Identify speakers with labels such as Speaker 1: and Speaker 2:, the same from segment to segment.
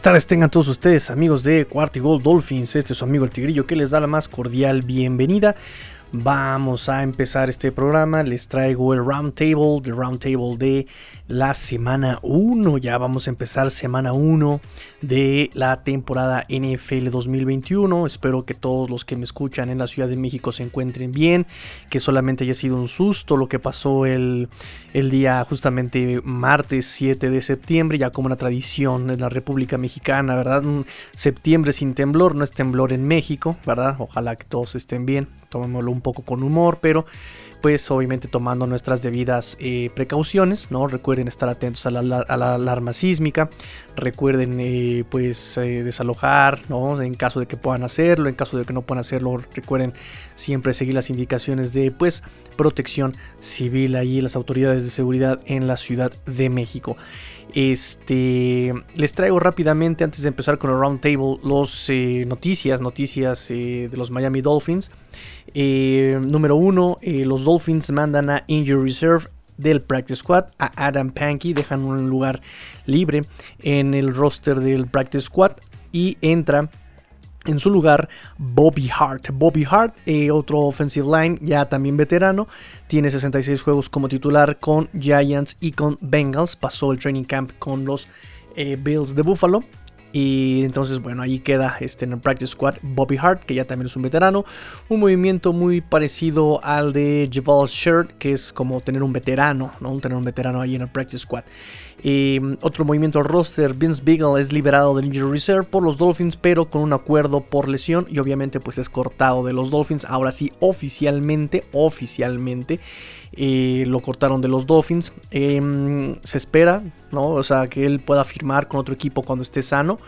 Speaker 1: buenas tardes tengan todos ustedes, amigos de Cuarty Gold Dolphins. Este es su amigo el Tigrillo que les da la más cordial bienvenida. Vamos a empezar este programa. Les traigo el round table, el round table de la semana 1. Ya vamos a empezar semana 1 de la temporada NFL 2021. Espero que todos los que me escuchan en la Ciudad de México se encuentren bien, que solamente haya sido un susto lo que pasó el, el día justamente martes 7 de septiembre, ya como una tradición en la República Mexicana, ¿verdad? Un septiembre sin temblor, no es temblor en México, ¿verdad? Ojalá que todos estén bien, tomémoslo un poco con humor, pero pues obviamente tomando nuestras debidas eh, precauciones, ¿no? Recuerden estar atentos a la, alarma sísmica, recuerden eh, pues eh, desalojar, ¿no? En caso de que puedan hacerlo, en caso de que no puedan hacerlo, recuerden siempre seguir las indicaciones de pues protección civil ahí las autoridades de seguridad en la Ciudad de México. Este, les traigo rápidamente antes de empezar con el round table los noticias, noticias de los Miami Dolphins. Número uno, los Dolphins mandan a Injury Reserve del Practice Squad a Adam Pankey, dejan un lugar libre en el roster del Practice Squad y entra en su lugar, Bobby Hart. Bobby Hart, eh, otro offensive line, ya también veterano, tiene 66 juegos como titular con Giants y con Bengals. Pasó el training camp con los eh, Bills de Buffalo. Y entonces, bueno, ahí queda este en el Practice Squad Bobby Hart, que ya también es un veterano. Un movimiento muy parecido al de Javal Shirt, que es como tener un veterano, ¿no? Tener un veterano ahí en el Practice Squad. Em, otro movimiento al roster, Vince Beagle es liberado del Injury Reserve por los Dolphins, pero con un acuerdo por lesión y obviamente pues es cortado de los Dolphins. Ahora sí, oficialmente, oficialmente eh, lo cortaron de los Dolphins. Em, se espera, ¿no? O sea, que él pueda firmar con otro equipo cuando esté sano.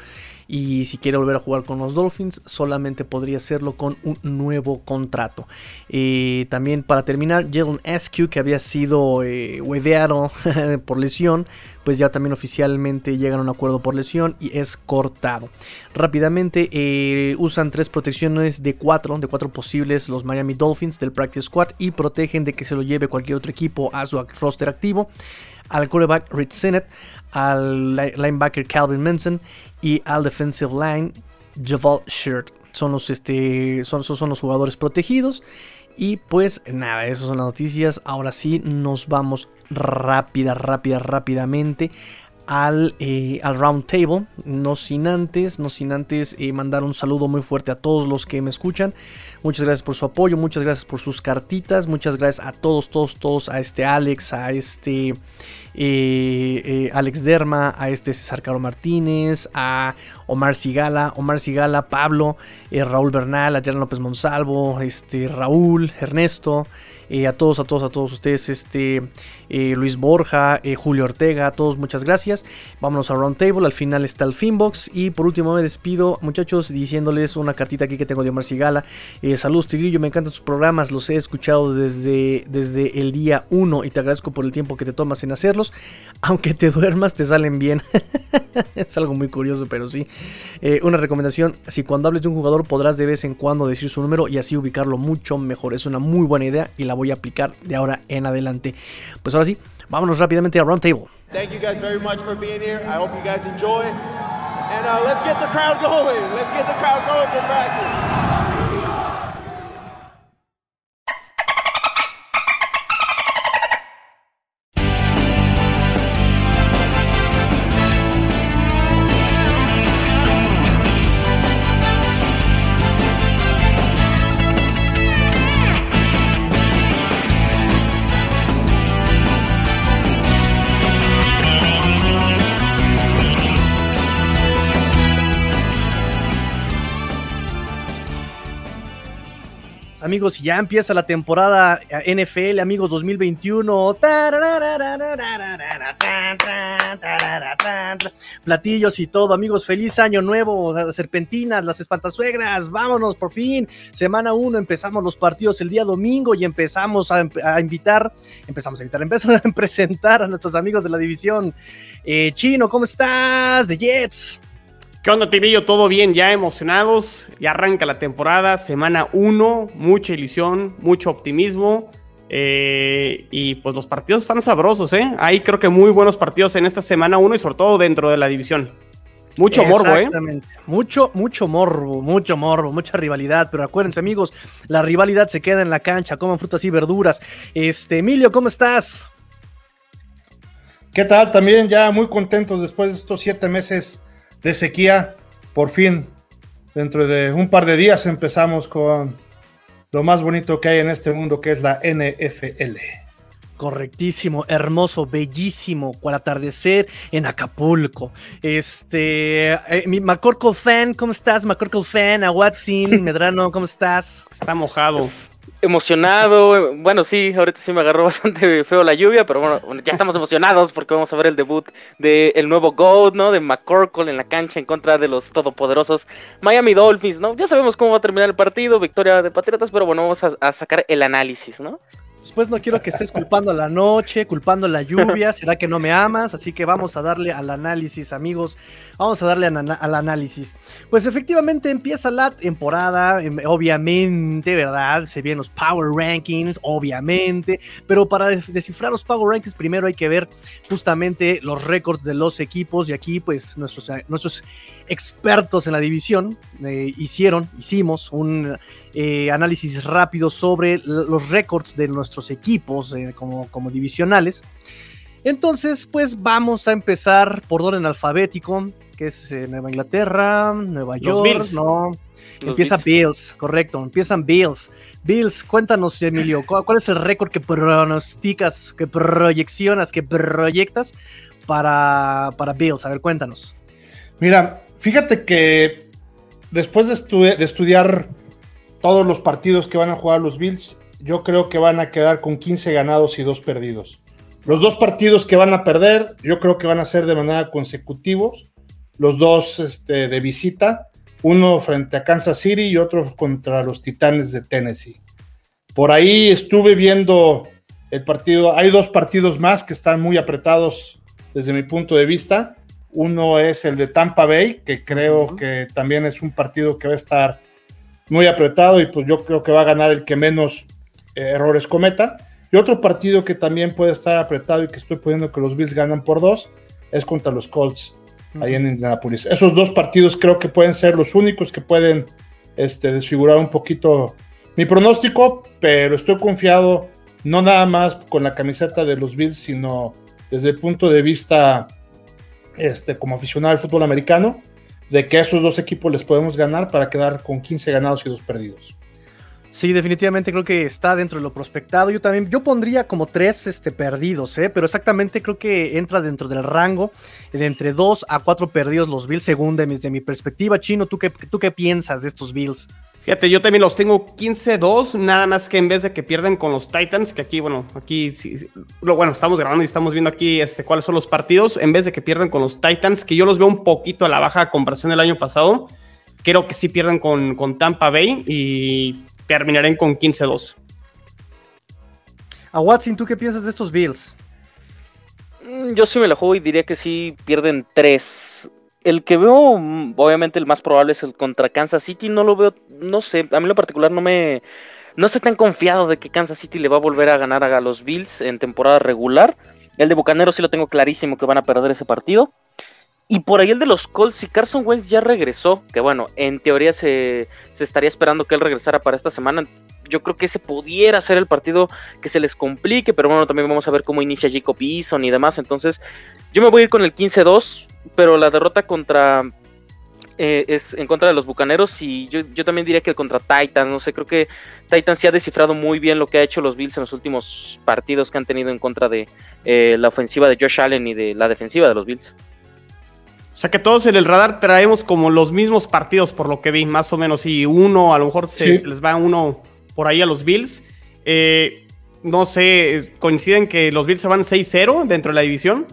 Speaker 1: Y si quiere volver a jugar con los Dolphins, solamente podría hacerlo con un nuevo contrato. Eh, también para terminar, Jalen Askew, que había sido eh, por lesión, pues ya también oficialmente llegan a un acuerdo por lesión y es cortado. Rápidamente eh, usan tres protecciones de cuatro, de cuatro posibles los Miami Dolphins del Practice Squad y protegen de que se lo lleve cualquier otro equipo a su roster activo. Al quarterback Rich Sennett, al linebacker Calvin Manson y al defensive line Javal Shirt. Son los, este, son, son los jugadores protegidos. Y pues nada, esas son las noticias. Ahora sí, nos vamos rápida, rápida, rápidamente al, eh, al round table. No sin antes, no sin antes eh, mandar un saludo muy fuerte a todos los que me escuchan. Muchas gracias por su apoyo, muchas gracias por sus cartitas, muchas gracias a todos, todos, todos, a este Alex, a este eh, Alex Derma, a este César Caro Martínez, a Omar Sigala, Omar Sigala, Pablo, Raúl Bernal, a Jan López Monsalvo, este, Raúl, Ernesto. Eh, a todos, a todos, a todos ustedes, este, eh, Luis Borja, eh, Julio Ortega, a todos muchas gracias. Vámonos a Roundtable, al final está el Finbox y por último me despido muchachos diciéndoles una cartita aquí que tengo de Omar Sigala. Saludos Tigrillo, me encantan tus programas, los he escuchado desde, desde el día 1 y te agradezco por el tiempo que te tomas en hacerlos. Aunque te duermas, te salen bien. es algo muy curioso, pero sí. una recomendación, si cuando hables de un jugador podrás de vez en cuando decir su número y así ubicarlo mucho mejor. Es una muy buena idea y la voy a aplicar de ahora en adelante. Pues ahora sí, vámonos rápidamente a Roundtable. Thank you guys very much for being here. I hope you guys enjoy. And uh, let's get the crowd going. Let's get the crowd going for practice. Amigos, ya empieza la temporada NFL, amigos 2021. Platillos y todo, amigos, feliz año nuevo, serpentinas, las espantasuegras, vámonos por fin. Semana 1 empezamos los partidos el día domingo y empezamos a, invitar, empezamos a invitar, empezamos a presentar a nuestros amigos de la división. Eh, Chino, ¿cómo estás? De Jets.
Speaker 2: ¿Qué onda, Tigrillo? ¿Todo bien? Ya emocionados. Ya arranca la temporada, semana 1, mucha ilusión, mucho optimismo. Eh, y pues los partidos están sabrosos, ¿eh? Hay creo que muy buenos partidos en esta semana 1 y sobre todo dentro de la división. Mucho morbo, ¿eh?
Speaker 1: Mucho, mucho morbo, mucho morbo, mucha rivalidad. Pero acuérdense, amigos, la rivalidad se queda en la cancha. Coman frutas y verduras. Este, Emilio, ¿cómo estás?
Speaker 3: ¿Qué tal? También ya muy contentos después de estos siete meses de sequía. Por fin, dentro de un par de días empezamos con lo más bonito que hay en este mundo, que es la NFL.
Speaker 1: Correctísimo, hermoso, bellísimo, cual atardecer en Acapulco. Este, eh, mi McCorkle fan, ¿cómo estás? McCorkle fan, Aguatzin, Medrano, ¿cómo estás?
Speaker 2: Está mojado
Speaker 4: emocionado. Bueno, sí, ahorita sí me agarró bastante feo la lluvia, pero bueno, ya estamos emocionados porque vamos a ver el debut del el nuevo GOAT, ¿no? De McCorkle en la cancha en contra de los todopoderosos Miami Dolphins, ¿no? Ya sabemos cómo va a terminar el partido, victoria de Patriotas, pero bueno, vamos a sacar el análisis, ¿no?
Speaker 1: Después no quiero que estés culpando la noche, culpando la lluvia, será que no me amas, así que vamos a darle al análisis, amigos, vamos a darle al análisis. Pues efectivamente empieza la temporada, em, obviamente, ¿verdad? Se vienen los Power Rankings, obviamente, pero para descifrar los Power Rankings primero hay que ver justamente los récords de los equipos y aquí pues nuestros, nuestros expertos en la división eh, hicieron, hicimos un eh, análisis rápido sobre los récords de nuestros equipos eh, como, como divisionales. Entonces, pues vamos a empezar por orden alfabético, que es Nueva Inglaterra, Nueva York, no. Empieza Bills. correcto, empiezan Bills. Bills, cuéntanos, Emilio, ¿cuál, es el récord que pronosticas, que proyeccionas, que proyectas para, para Bills? A ver, cuéntanos.
Speaker 3: Mira, Fíjate que después de, estudiar todos los partidos que van a jugar los Bills, yo creo que van a quedar con 15 ganados y 2 perdidos. Los dos partidos que van a perder, yo creo que van a ser de manera consecutivos. Los dos este, de visita, uno frente a Kansas City y otro contra los Titanes de Tennessee. Por ahí estuve viendo el partido, hay dos partidos más que están muy apretados desde mi punto de vista. Uno es el de Tampa Bay, que creo que también es un partido que va a estar muy apretado y pues yo creo que va a ganar el que menos eh, errores cometa. Y otro partido que también puede estar apretado y que estoy poniendo que los Bills ganan por dos es contra los Colts, ahí en Indianapolis. Esos dos partidos creo que pueden ser los únicos que pueden este, desfigurar un poquito mi pronóstico, pero estoy confiado no nada más con la camiseta de los Bills, sino desde el punto de vista este, como aficionado al fútbol americano, de que a esos dos equipos les podemos ganar para quedar con 15 ganados y dos perdidos.
Speaker 1: Sí, definitivamente creo que está dentro de lo prospectado. Yo también, yo pondría como tres este, perdidos, ¿eh? pero exactamente creo que entra dentro del rango de entre dos a cuatro perdidos los Bills, según desde mi perspectiva. Chino, ¿tú qué, ¿tú qué piensas de estos Bills?
Speaker 2: Fíjate, yo también los tengo 15-2, nada más que en vez de que pierden con los Titans, que aquí, bueno, aquí sí, bueno, estamos grabando y estamos viendo aquí este, cuáles son los partidos, en vez de que pierden con los Titans, que yo los veo un poquito a la baja comparación del año pasado, creo que sí pierden con, con Tampa Bay y terminarán con 15-2.
Speaker 1: A Watson, ¿tú qué piensas de estos Bills?
Speaker 4: Mm, yo sí me la juego y diría que sí pierden 3 el que veo, mm, obviamente el más probable es el contra Kansas City. No lo veo, no sé, a mí en lo particular no me, no estoy tan confiado de que Kansas City le va a volver a ganar a los Bills en temporada regular. El de Bucaneros sí lo tengo clarísimo que van a perder ese partido. Y por ahí el de los Colts, y Carson Wentz ya regresó, que bueno, en teoría se, se estaría esperando que él regresara para esta semana. Yo creo que ese pudiera ser el partido que se les complique, pero bueno, también vamos a ver cómo inicia Jacob Eason y demás. Entonces, yo me voy a ir con el 15-2 pero la derrota contra eh, es en contra de los Bucaneros y yo, también diría que contra Titans, no sé, creo que Titans sí ha descifrado muy bien lo que ha hecho los Bills en los últimos partidos que han tenido en contra de eh, la ofensiva de Josh Allen y de la defensiva de los Bills.
Speaker 2: O sea que todos en el radar traemos como los mismos partidos por lo que vi, más o menos, y uno, a lo mejor se, les va uno por ahí a los Bills. Eh, no sé, ¿coinciden que los Bills se van 6-0 dentro de la división?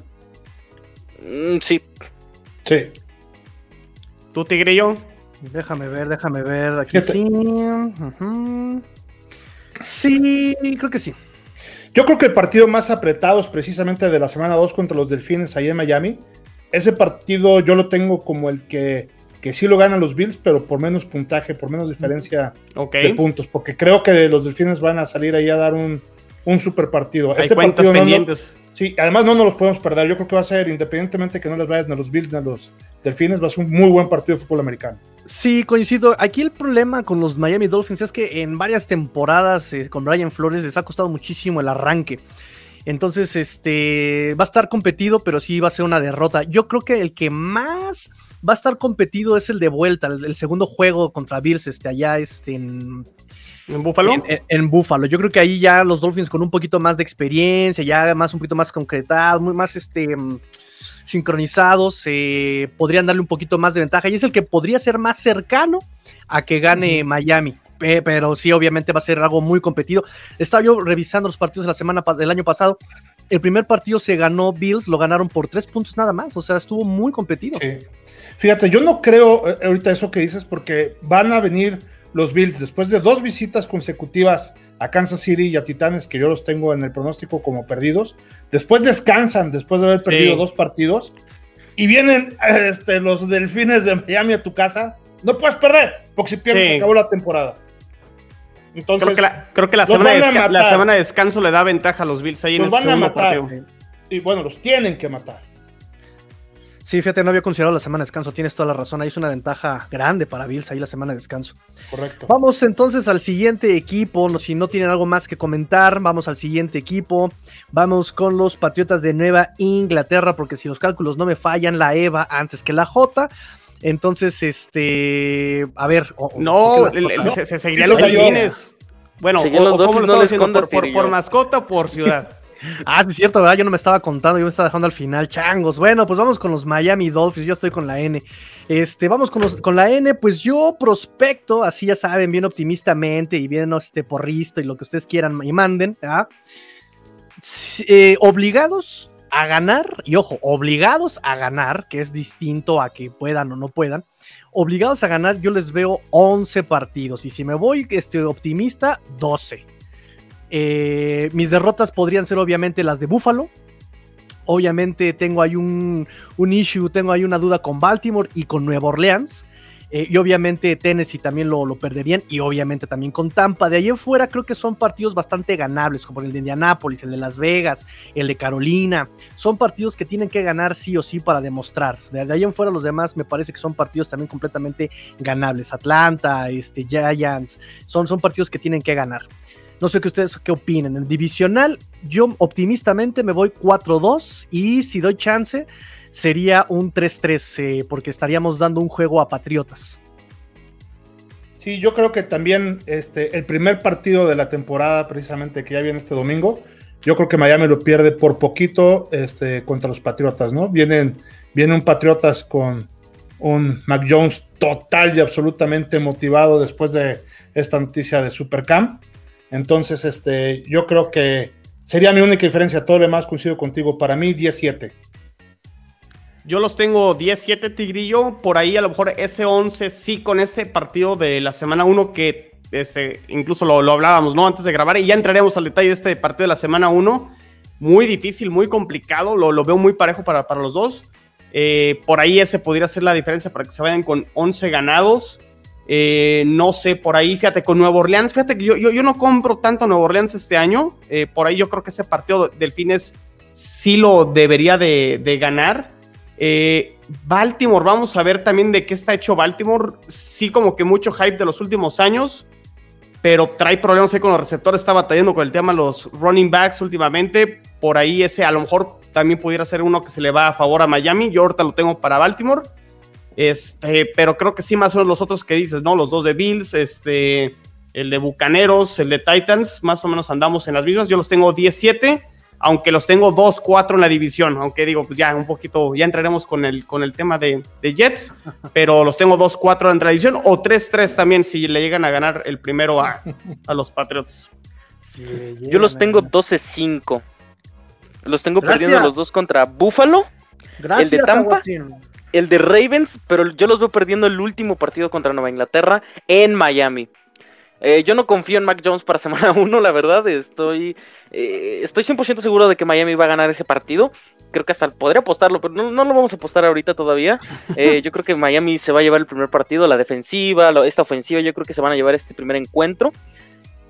Speaker 4: Mm, sí.
Speaker 3: Sí.
Speaker 2: ¿Tú, Tigrillo?
Speaker 1: Déjame ver, déjame ver. Aquí sí. Sí, creo que sí.
Speaker 3: Yo creo que el partido más apretado es precisamente de la semana 2 contra los Delfines ahí en Miami. Ese partido yo lo tengo como el que, que sí lo ganan los Bills, pero por menos puntaje, por menos diferencia de puntos, porque creo que los Delfines van a salir ahí a dar un, un super partido.
Speaker 2: Hay este cuentas pendientes.
Speaker 3: Sí, además no nos los podemos perder. Yo creo que va a ser, independientemente que no les vayan a los Bills ni a los, Delfines, va a ser un muy buen partido de fútbol americano.
Speaker 1: Sí, coincido. Aquí el problema con los Miami Dolphins es que en varias temporadas eh, con Brian Flores les ha costado muchísimo el arranque. Entonces, este va a estar competido, pero sí va a ser una derrota. Yo creo que el que más va a estar competido es el de vuelta, el, segundo juego contra Bills, este, allá este, en,
Speaker 2: ¿En Búfalo?
Speaker 1: En, Búfalo. Yo creo que ahí ya los Dolphins con un poquito más de experiencia, ya más un poquito más concretados, muy más este sincronizados, eh, podrían darle un poquito más de ventaja y es el que podría ser más cercano a que gane Miami. Pero sí, obviamente va a ser algo muy competido. Estaba yo revisando los partidos de la semana del año pasado. El primer partido se ganó Bills, lo ganaron por tres puntos nada más, o sea, estuvo muy competido.
Speaker 3: Sí. Fíjate, yo no creo eh, ahorita eso que dices porque van a venir los Bills después de dos visitas consecutivas a Kansas City y a Titanes, que yo los tengo en el pronóstico como perdidos. Después descansan, después de haber perdido dos partidos, y vienen este, los delfines de Miami a tu casa. No puedes perder, porque si pierdes se acabó la temporada.
Speaker 2: Entonces, creo que la, creo que la, semana, de la semana, de descanso le da ventaja a los Bills ahí
Speaker 3: los en van a matar. Y bueno, los tienen que matar.
Speaker 1: Sí, fíjate, no había considerado la semana de descanso, tienes toda la razón, ahí es una ventaja grande para Bills ahí la semana de descanso.
Speaker 3: Correcto.
Speaker 1: Vamos entonces al siguiente equipo, si no tienen algo más que comentar, vamos al siguiente equipo, vamos con los Patriotas de Nueva Inglaterra, porque si los cálculos no me fallan, la EVA antes que la J. Entonces, este, a ver.
Speaker 2: no, se, seguirían los delfines. Bueno, o, ¿cómo lo estamos haciendo? ¿Por, por mascota o por ciudad?
Speaker 1: Ah, es cierto, ¿verdad? Yo no me estaba contando, yo me estaba dejando al final, changos. Bueno, pues vamos con los Miami Dolphins, yo estoy con la N. Este, vamos con, con la N, pues yo prospecto, así ya saben, bien optimistamente y bien este porrista y lo que ustedes quieran y manden, eh, obligados a ganar, y ojo, obligados a ganar, que es distinto a que puedan o no puedan, obligados a ganar, yo les veo 11 partidos, y si me voy este, optimista, 12. Eh, mis derrotas podrían ser obviamente las de Buffalo. Obviamente tengo ahí un, issue, tengo ahí una duda con Baltimore y con Nueva Orleans. Eh, y obviamente Tennessee también lo, perderían. Y obviamente también con Tampa. De ahí en fuera creo que son partidos bastante ganables, como el de Indianapolis, el de Las Vegas, el de Carolina. Son partidos que tienen que ganar sí o sí para demostrar. De ahí en fuera los demás me parece que son partidos también completamente ganables. Atlanta, este, Giants, son, son partidos que tienen que ganar. No sé qué ustedes qué opinen. En divisional, yo optimistamente me voy 4-2 y si doy chance, sería un 3-3, eh, porque estaríamos dando un juego a Patriotas.
Speaker 3: Sí, yo creo que también este, el primer partido de la temporada, precisamente que ya viene este domingo, yo creo que Miami lo pierde por poquito este, contra los Patriotas, ¿no? Vienen, vienen un Patriotas con un Mac Jones total y absolutamente motivado después de esta noticia de Supercamp. Entonces, este, yo creo que sería mi única diferencia. Todo lo demás coincido contigo. Para mí, 17.
Speaker 2: Yo los tengo 17 Tigrillo. Por ahí a lo mejor ese 11 sí con este partido de la semana 1 que este, incluso lo, hablábamos ¿no? antes de grabar y ya entraremos al detalle de este partido de la semana 1. Muy difícil, muy complicado. Lo, lo veo muy parejo para, para los dos. Eh, por ahí ese podría ser la diferencia para que se vayan con 11 ganados. Eh, no sé, por ahí, fíjate, con Nueva Orleans, fíjate que yo, yo, no compro tanto Nueva Orleans este año. Eh, por ahí yo creo que ese partido Delfines sí lo debería de, ganar. Eh, Baltimore, vamos a ver también de qué está hecho Baltimore. Sí, como que mucho hype de los últimos años, pero trae problemas ahí con los receptores. Está batallando con el tema de los running backs últimamente. Por ahí ese a lo mejor también pudiera ser uno que se le va a favor a Miami. Yo ahorita lo tengo para Baltimore. Este, pero creo que sí, más o menos los otros que dices, ¿no? Los dos de Bills, este, el de Bucaneros, el de Titans, más o menos andamos en las mismas. Yo los tengo 17, aunque los tengo 2-4 en la división, aunque digo, pues ya un poquito, ya entraremos con el, con el tema de, Jets, pero los tengo 2-4 en la división o 3-3 también si le llegan a ganar el primero a, los Patriots.
Speaker 4: Yo los tengo 12-5. Los tengo perdiendo los dos contra Buffalo. Gracias, el de Tampa el de Ravens, pero yo los veo perdiendo el último partido contra Nueva Inglaterra en Miami. Eh, yo no confío en Mac Jones para semana 1, la verdad. Estoy, eh, estoy 100% seguro de que Miami va a ganar ese partido. Creo que hasta podría apostarlo, pero no, lo vamos a apostar ahorita todavía. Eh, yo creo que Miami se va a llevar el primer partido, la defensiva, esta ofensiva, yo creo que se van a llevar este primer encuentro.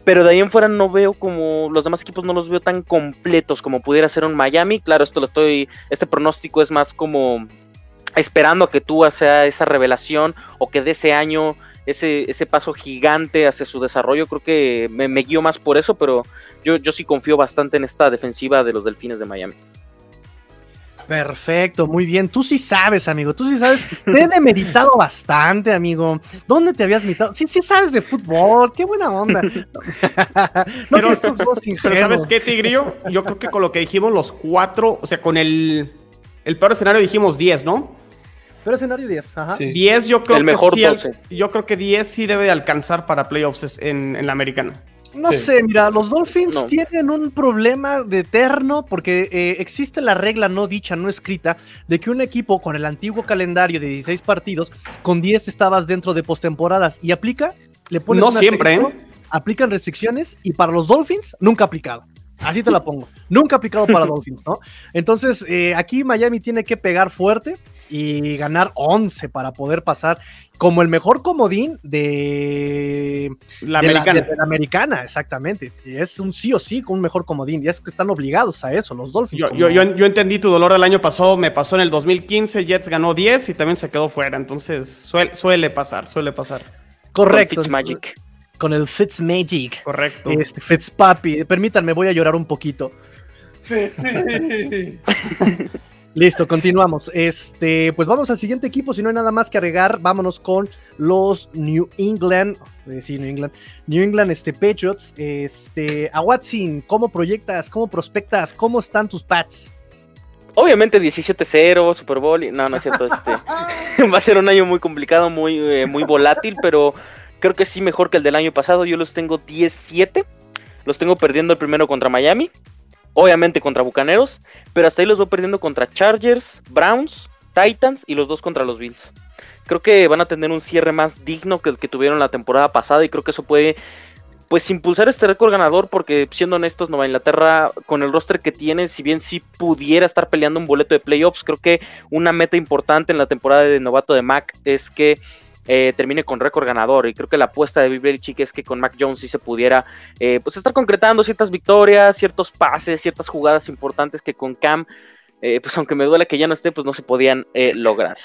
Speaker 4: Pero de ahí en fuera no veo como los demás equipos no los veo tan completos como pudiera ser un Miami. Claro, esto lo estoy, este pronóstico es más como esperando a que Tua sea esa revelación o que de ese año ese, ese paso gigante hacia su desarrollo. Creo que me, me guío más por eso, pero yo, yo sí confío bastante en esta defensiva de los Delfines de Miami.
Speaker 1: Perfecto, muy bien. Tú sí sabes, amigo. Tú sí sabes. Te he demeritado bastante, amigo. ¿Dónde te habías mitado? Sí, sí sabes de fútbol. Qué buena onda.
Speaker 2: no, pero, pero ¿sabes qué, Tigrillo? Yo creo que con lo que dijimos los cuatro, o sea, con el, el peor escenario dijimos 10, ¿no?
Speaker 1: Peor escenario 10, ajá.
Speaker 2: 10 yo creo el que mejor sí, yo creo que 10 sí debe de alcanzar para playoffs en, en la americana.
Speaker 1: No sé, mira, los Dolphins tienen un problema de eterno porque eh, existe la regla no dicha, no escrita, de que un equipo con el antiguo calendario de 16 partidos, con 10 estabas dentro de postemporadas y aplica, le pones.
Speaker 2: No siempre, ¿eh?
Speaker 1: Aplican restricciones y para los Dolphins nunca aplicado. Así te la pongo. nunca aplicado para Dolphins, ¿no? Entonces, eh, aquí Miami tiene que pegar fuerte y ganar 11 para poder pasar como el mejor comodín de
Speaker 2: la, americana.
Speaker 1: La, americana, exactamente. Y es un sí o sí con un mejor comodín. Y es que están obligados a eso, los Dolphins.
Speaker 2: Yo, yo, yo, entendí tu dolor del año pasado, me pasó en el 2015, Jets ganó 10 y también se quedó fuera. Entonces suele, suele pasar, suele pasar.
Speaker 1: Correcto. Con Magic. Con el Fitzmagic.
Speaker 2: Correcto.
Speaker 1: Este, Fitzpapi. Permítanme, voy a llorar un poquito.
Speaker 3: Fitz.
Speaker 1: Listo, continuamos. Este, pues vamos al siguiente equipo. Si no hay nada más que agregar, vámonos con los New England. Eh, sí, New England. New England este, Patriots. Este, a Watson, ¿cómo proyectas? ¿Cómo prospectas? ¿Cómo están tus Pats?
Speaker 4: Obviamente 17-0, Super Bowl. No, no es cierto. Este, va a ser un año muy complicado, muy, eh, muy volátil, pero creo que sí mejor que el del año pasado. Yo los tengo 17. Los tengo perdiendo el primero contra Miami obviamente contra Bucaneros, pero hasta ahí los voy perdiendo contra Chargers, Browns, Titans y los dos contra los Bills. Creo que van a tener un cierre más digno que el que tuvieron la temporada pasada y creo que eso puede pues impulsar este récord ganador porque siendo honestos Nueva Inglaterra con el roster que tiene si bien sí pudiera estar peleando un boleto de playoffs creo que una meta importante en la temporada de novato de Mac es que eh, termine con récord ganador. Y creo que la apuesta de Bill Chique es que con Mac Jones sí se pudiera eh, pues estar concretando ciertas victorias, ciertos pases, ciertas jugadas importantes que con Cam, eh, pues aunque me duele que ya no esté, pues no se podían lograr.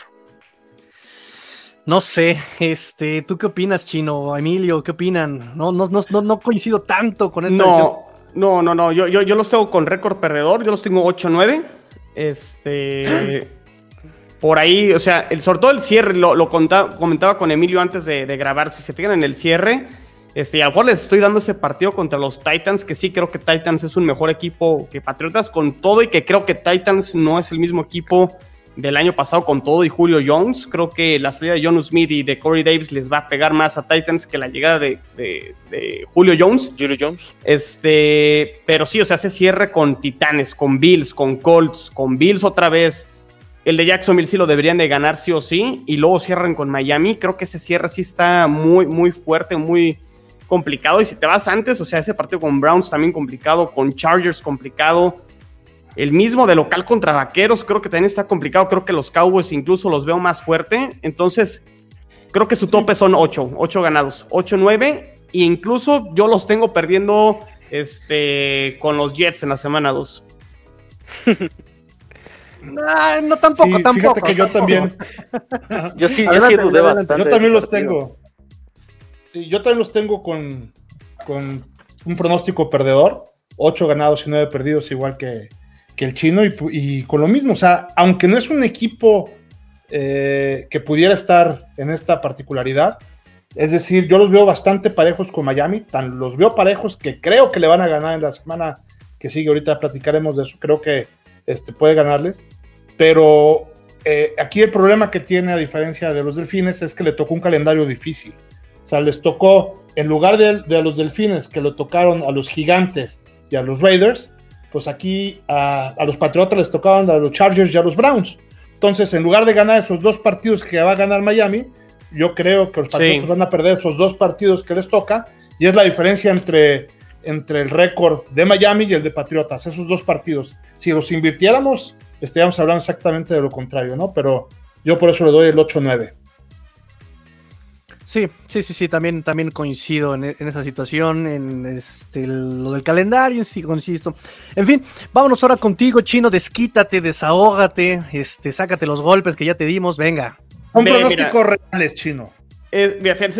Speaker 1: No sé, este, ¿tú qué opinas, Chino? Emilio, ¿qué opinan? No, no, no, no coincido tanto con esta
Speaker 2: No, no, no, no, yo, yo, yo los tengo con récord perdedor, yo los tengo 8-9. Este por ahí, o sea, el, sobre todo el cierre, lo, comentaba con Emilio antes de, grabar, si se fijan en el cierre, este, a lo mejor les estoy dando ese partido contra los Titans, que sí creo que Titans es un mejor equipo que Patriotas con todo y que creo que Titans no es el mismo equipo del año pasado con todo y Julio Jones. Creo que la salida de John Smith y de Corey Davis les va a pegar más a Titans que la llegada de, Julio Jones.
Speaker 4: Julio Jones.
Speaker 2: Este, pero sí, o sea, se cierre con Titanes, con Bills, con Colts, con Bills otra vez el de Jacksonville sí lo deberían de ganar sí o sí. Y luego cierran con Miami. Creo que ese cierre sí está muy, muy fuerte, muy complicado. Y si te vas antes, o sea, ese partido con Browns también complicado, con Chargers complicado. El mismo de local contra Vaqueros creo que también está complicado. Creo que los Cowboys incluso los veo más fuerte. Entonces, creo que su tope son 8, 8 ganados, 8-9. E incluso yo los tengo perdiendo este, con los Jets en la semana 2.
Speaker 1: no, tampoco, tampoco.
Speaker 3: Fíjate que yo también.
Speaker 4: yo sí, yo sí dudé bastante.
Speaker 3: Yo también los tengo. yo también los tengo con, con un pronóstico perdedor. Ocho ganados y nueve perdidos, igual que, que el chino. Y, con lo mismo, o sea, aunque no es un equipo eh, que pudiera estar en esta particularidad, es decir, yo los veo bastante parejos con Miami, tan los veo parejos que creo que le van a ganar en la semana que sigue. Ahorita platicaremos de eso. Creo que este, puede ganarles. Pero eh, aquí el problema que tiene, a diferencia de los delfines, es que le tocó un calendario difícil. O sea, les tocó, en lugar de, de los delfines que le tocaron a los gigantes y a los Raiders, pues aquí a, los Patriotas les tocaban a los Chargers y a los Browns. Entonces, en lugar de ganar esos dos partidos que va a ganar Miami, yo creo que los Patriotas van a perder esos dos partidos que les toca. Y es la diferencia entre, entre el récord de Miami y el de Patriotas, esos dos partidos. Si los invirtiéramos, estaríamos hablando exactamente de lo contrario, ¿no? Pero yo por eso le doy el 8-9.
Speaker 1: Sí, sí, sí, sí, también, también coincido en, esa situación, en este, lo del calendario, sí, consisto. En fin, vámonos ahora contigo, Chino, desquítate, desahógate, este, sácate los golpes que ya te dimos, venga.
Speaker 3: Un pronóstico reales, Chino.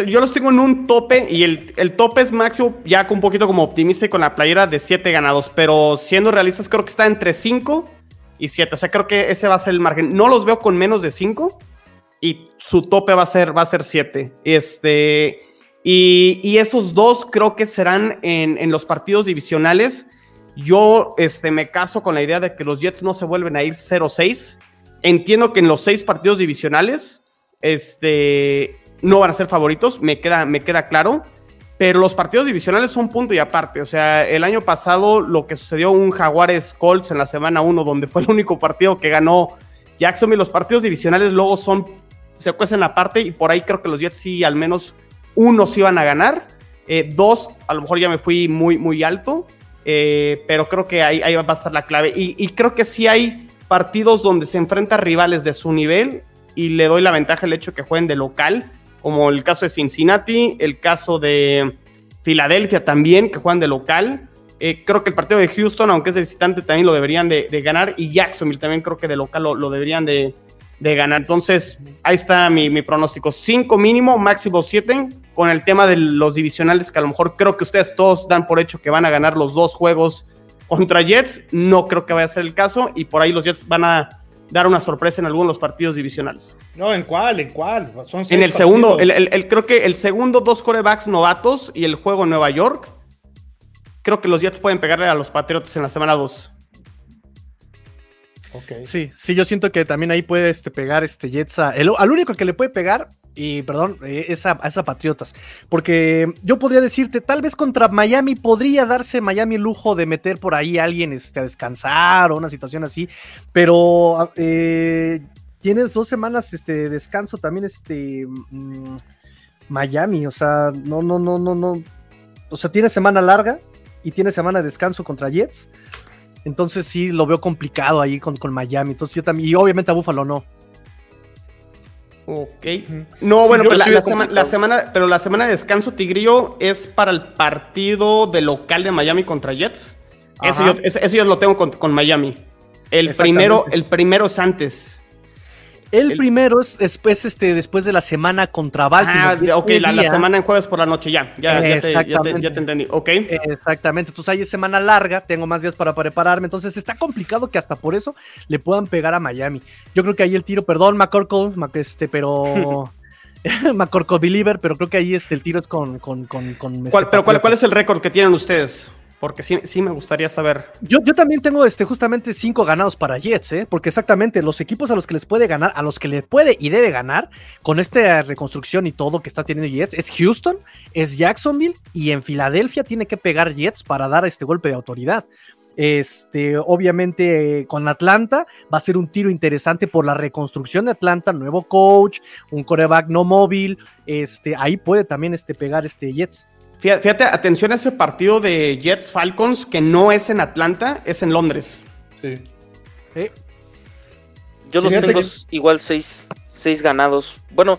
Speaker 2: yo los tengo en un tope y el, el, tope es máximo, ya un poquito como optimista y con la playera de 7 ganados, pero siendo realistas creo que está entre 5 y 7, o sea, creo que ese va a ser el margen. No los veo con menos de 5 y su tope va a ser, va a ser 7. Este, y, y, esos dos creo que serán en, en, los partidos divisionales. Yo este, me caso con la idea de que los Jets no se vuelven a ir 0-6. Entiendo que en los seis partidos divisionales este, no van a ser favoritos, me queda, me queda claro. Pero los partidos divisionales son punto y aparte. O sea, el año pasado lo que sucedió un Jaguares Colts en la semana 1, donde fue el único partido que ganó Jacksonville, los partidos divisionales luego son se cuecen aparte y por ahí creo que los Jets sí al menos uno iban a ganar. Eh, dos, a lo mejor ya me fui muy, muy alto, eh, pero creo que ahí, va a estar la clave. Y, creo que sí hay partidos donde se enfrentan rivales de su nivel y le doy la ventaja el hecho que jueguen de local, como el caso de Cincinnati, el caso de Filadelfia también, que juegan de local. Eh, creo que el partido de Houston, aunque es de visitante, también lo deberían de, ganar. Y Jacksonville también creo que de local lo deberían de, de ganar. Entonces, ahí está mi, pronóstico. 5 mínimo, máximo 7, con el tema de los divisionales, que a lo mejor creo que ustedes todos dan por hecho que van a ganar los dos juegos contra Jets. No creo que vaya a ser el caso, y por ahí los Jets van a dar una sorpresa en algunos de los partidos divisionales.
Speaker 3: No, ¿en cuál? ¿En cuál?
Speaker 2: en el segundo, el, creo que el segundo, dos corebacks novatos y el juego en Nueva York. Creo que los Jets pueden pegarle a los Patriots en la semana 2.
Speaker 1: Sí, sí, yo siento que también ahí puede este, pegar este Jets al único que le puede pegar, y perdón, eh, es a, Patriotas. Porque yo podría decirte, tal vez contra Miami podría darse Miami el lujo de meter por ahí a alguien este, a descansar o una situación así. Pero eh, tienes dos semanas este, de descanso también este mm, Miami. O sea, no, no, no, no, no. O sea, tiene semana larga y tiene semana de descanso contra Jets. Entonces sí lo veo complicado ahí con, con Miami. Entonces yo también, y obviamente a Buffalo no.
Speaker 2: Ok. No, bueno, pero la, semana, pero la semana de descanso Tigrillo es para el partido de local de Miami contra Jets. Eso yo, lo tengo con, con Miami. El primero, el primero es antes.
Speaker 1: El, primero es después, este, después de la semana contra Baltimore.
Speaker 2: Ah, ok, la, semana en jueves por la noche, ya. Ya, te, entendí. Ok.
Speaker 1: Exactamente. Entonces ahí es semana larga, tengo más días para prepararme. Entonces está complicado que hasta por eso le puedan pegar a Miami. Yo creo que ahí el tiro, perdón, McCorkle, este, pero. McCorkle Believer, pero creo que ahí este, el tiro es con. con, con,
Speaker 2: ¿Cuál, pero ¿cuál, ¿cuál es el récord que tienen ustedes? Porque sí, sí me gustaría saber.
Speaker 1: Yo, yo también tengo este, justamente cinco ganados para Jets, ¿eh? porque exactamente los equipos a los que les puede ganar, a los que le puede y debe ganar con esta reconstrucción y todo que está teniendo Jets, es Houston, es Jacksonville y en Filadelfia tiene que pegar Jets para dar este golpe de autoridad. Este, obviamente con Atlanta va a ser un tiro interesante por la reconstrucción de Atlanta, nuevo coach, un coreback no móvil, este, ahí puede también este, pegar este Jets.
Speaker 2: Fíjate, atención a ese partido de Jets Falcons que no es en Atlanta, es en Londres. Sí.
Speaker 4: Yo los tengo igual seis, seis ganados. Bueno,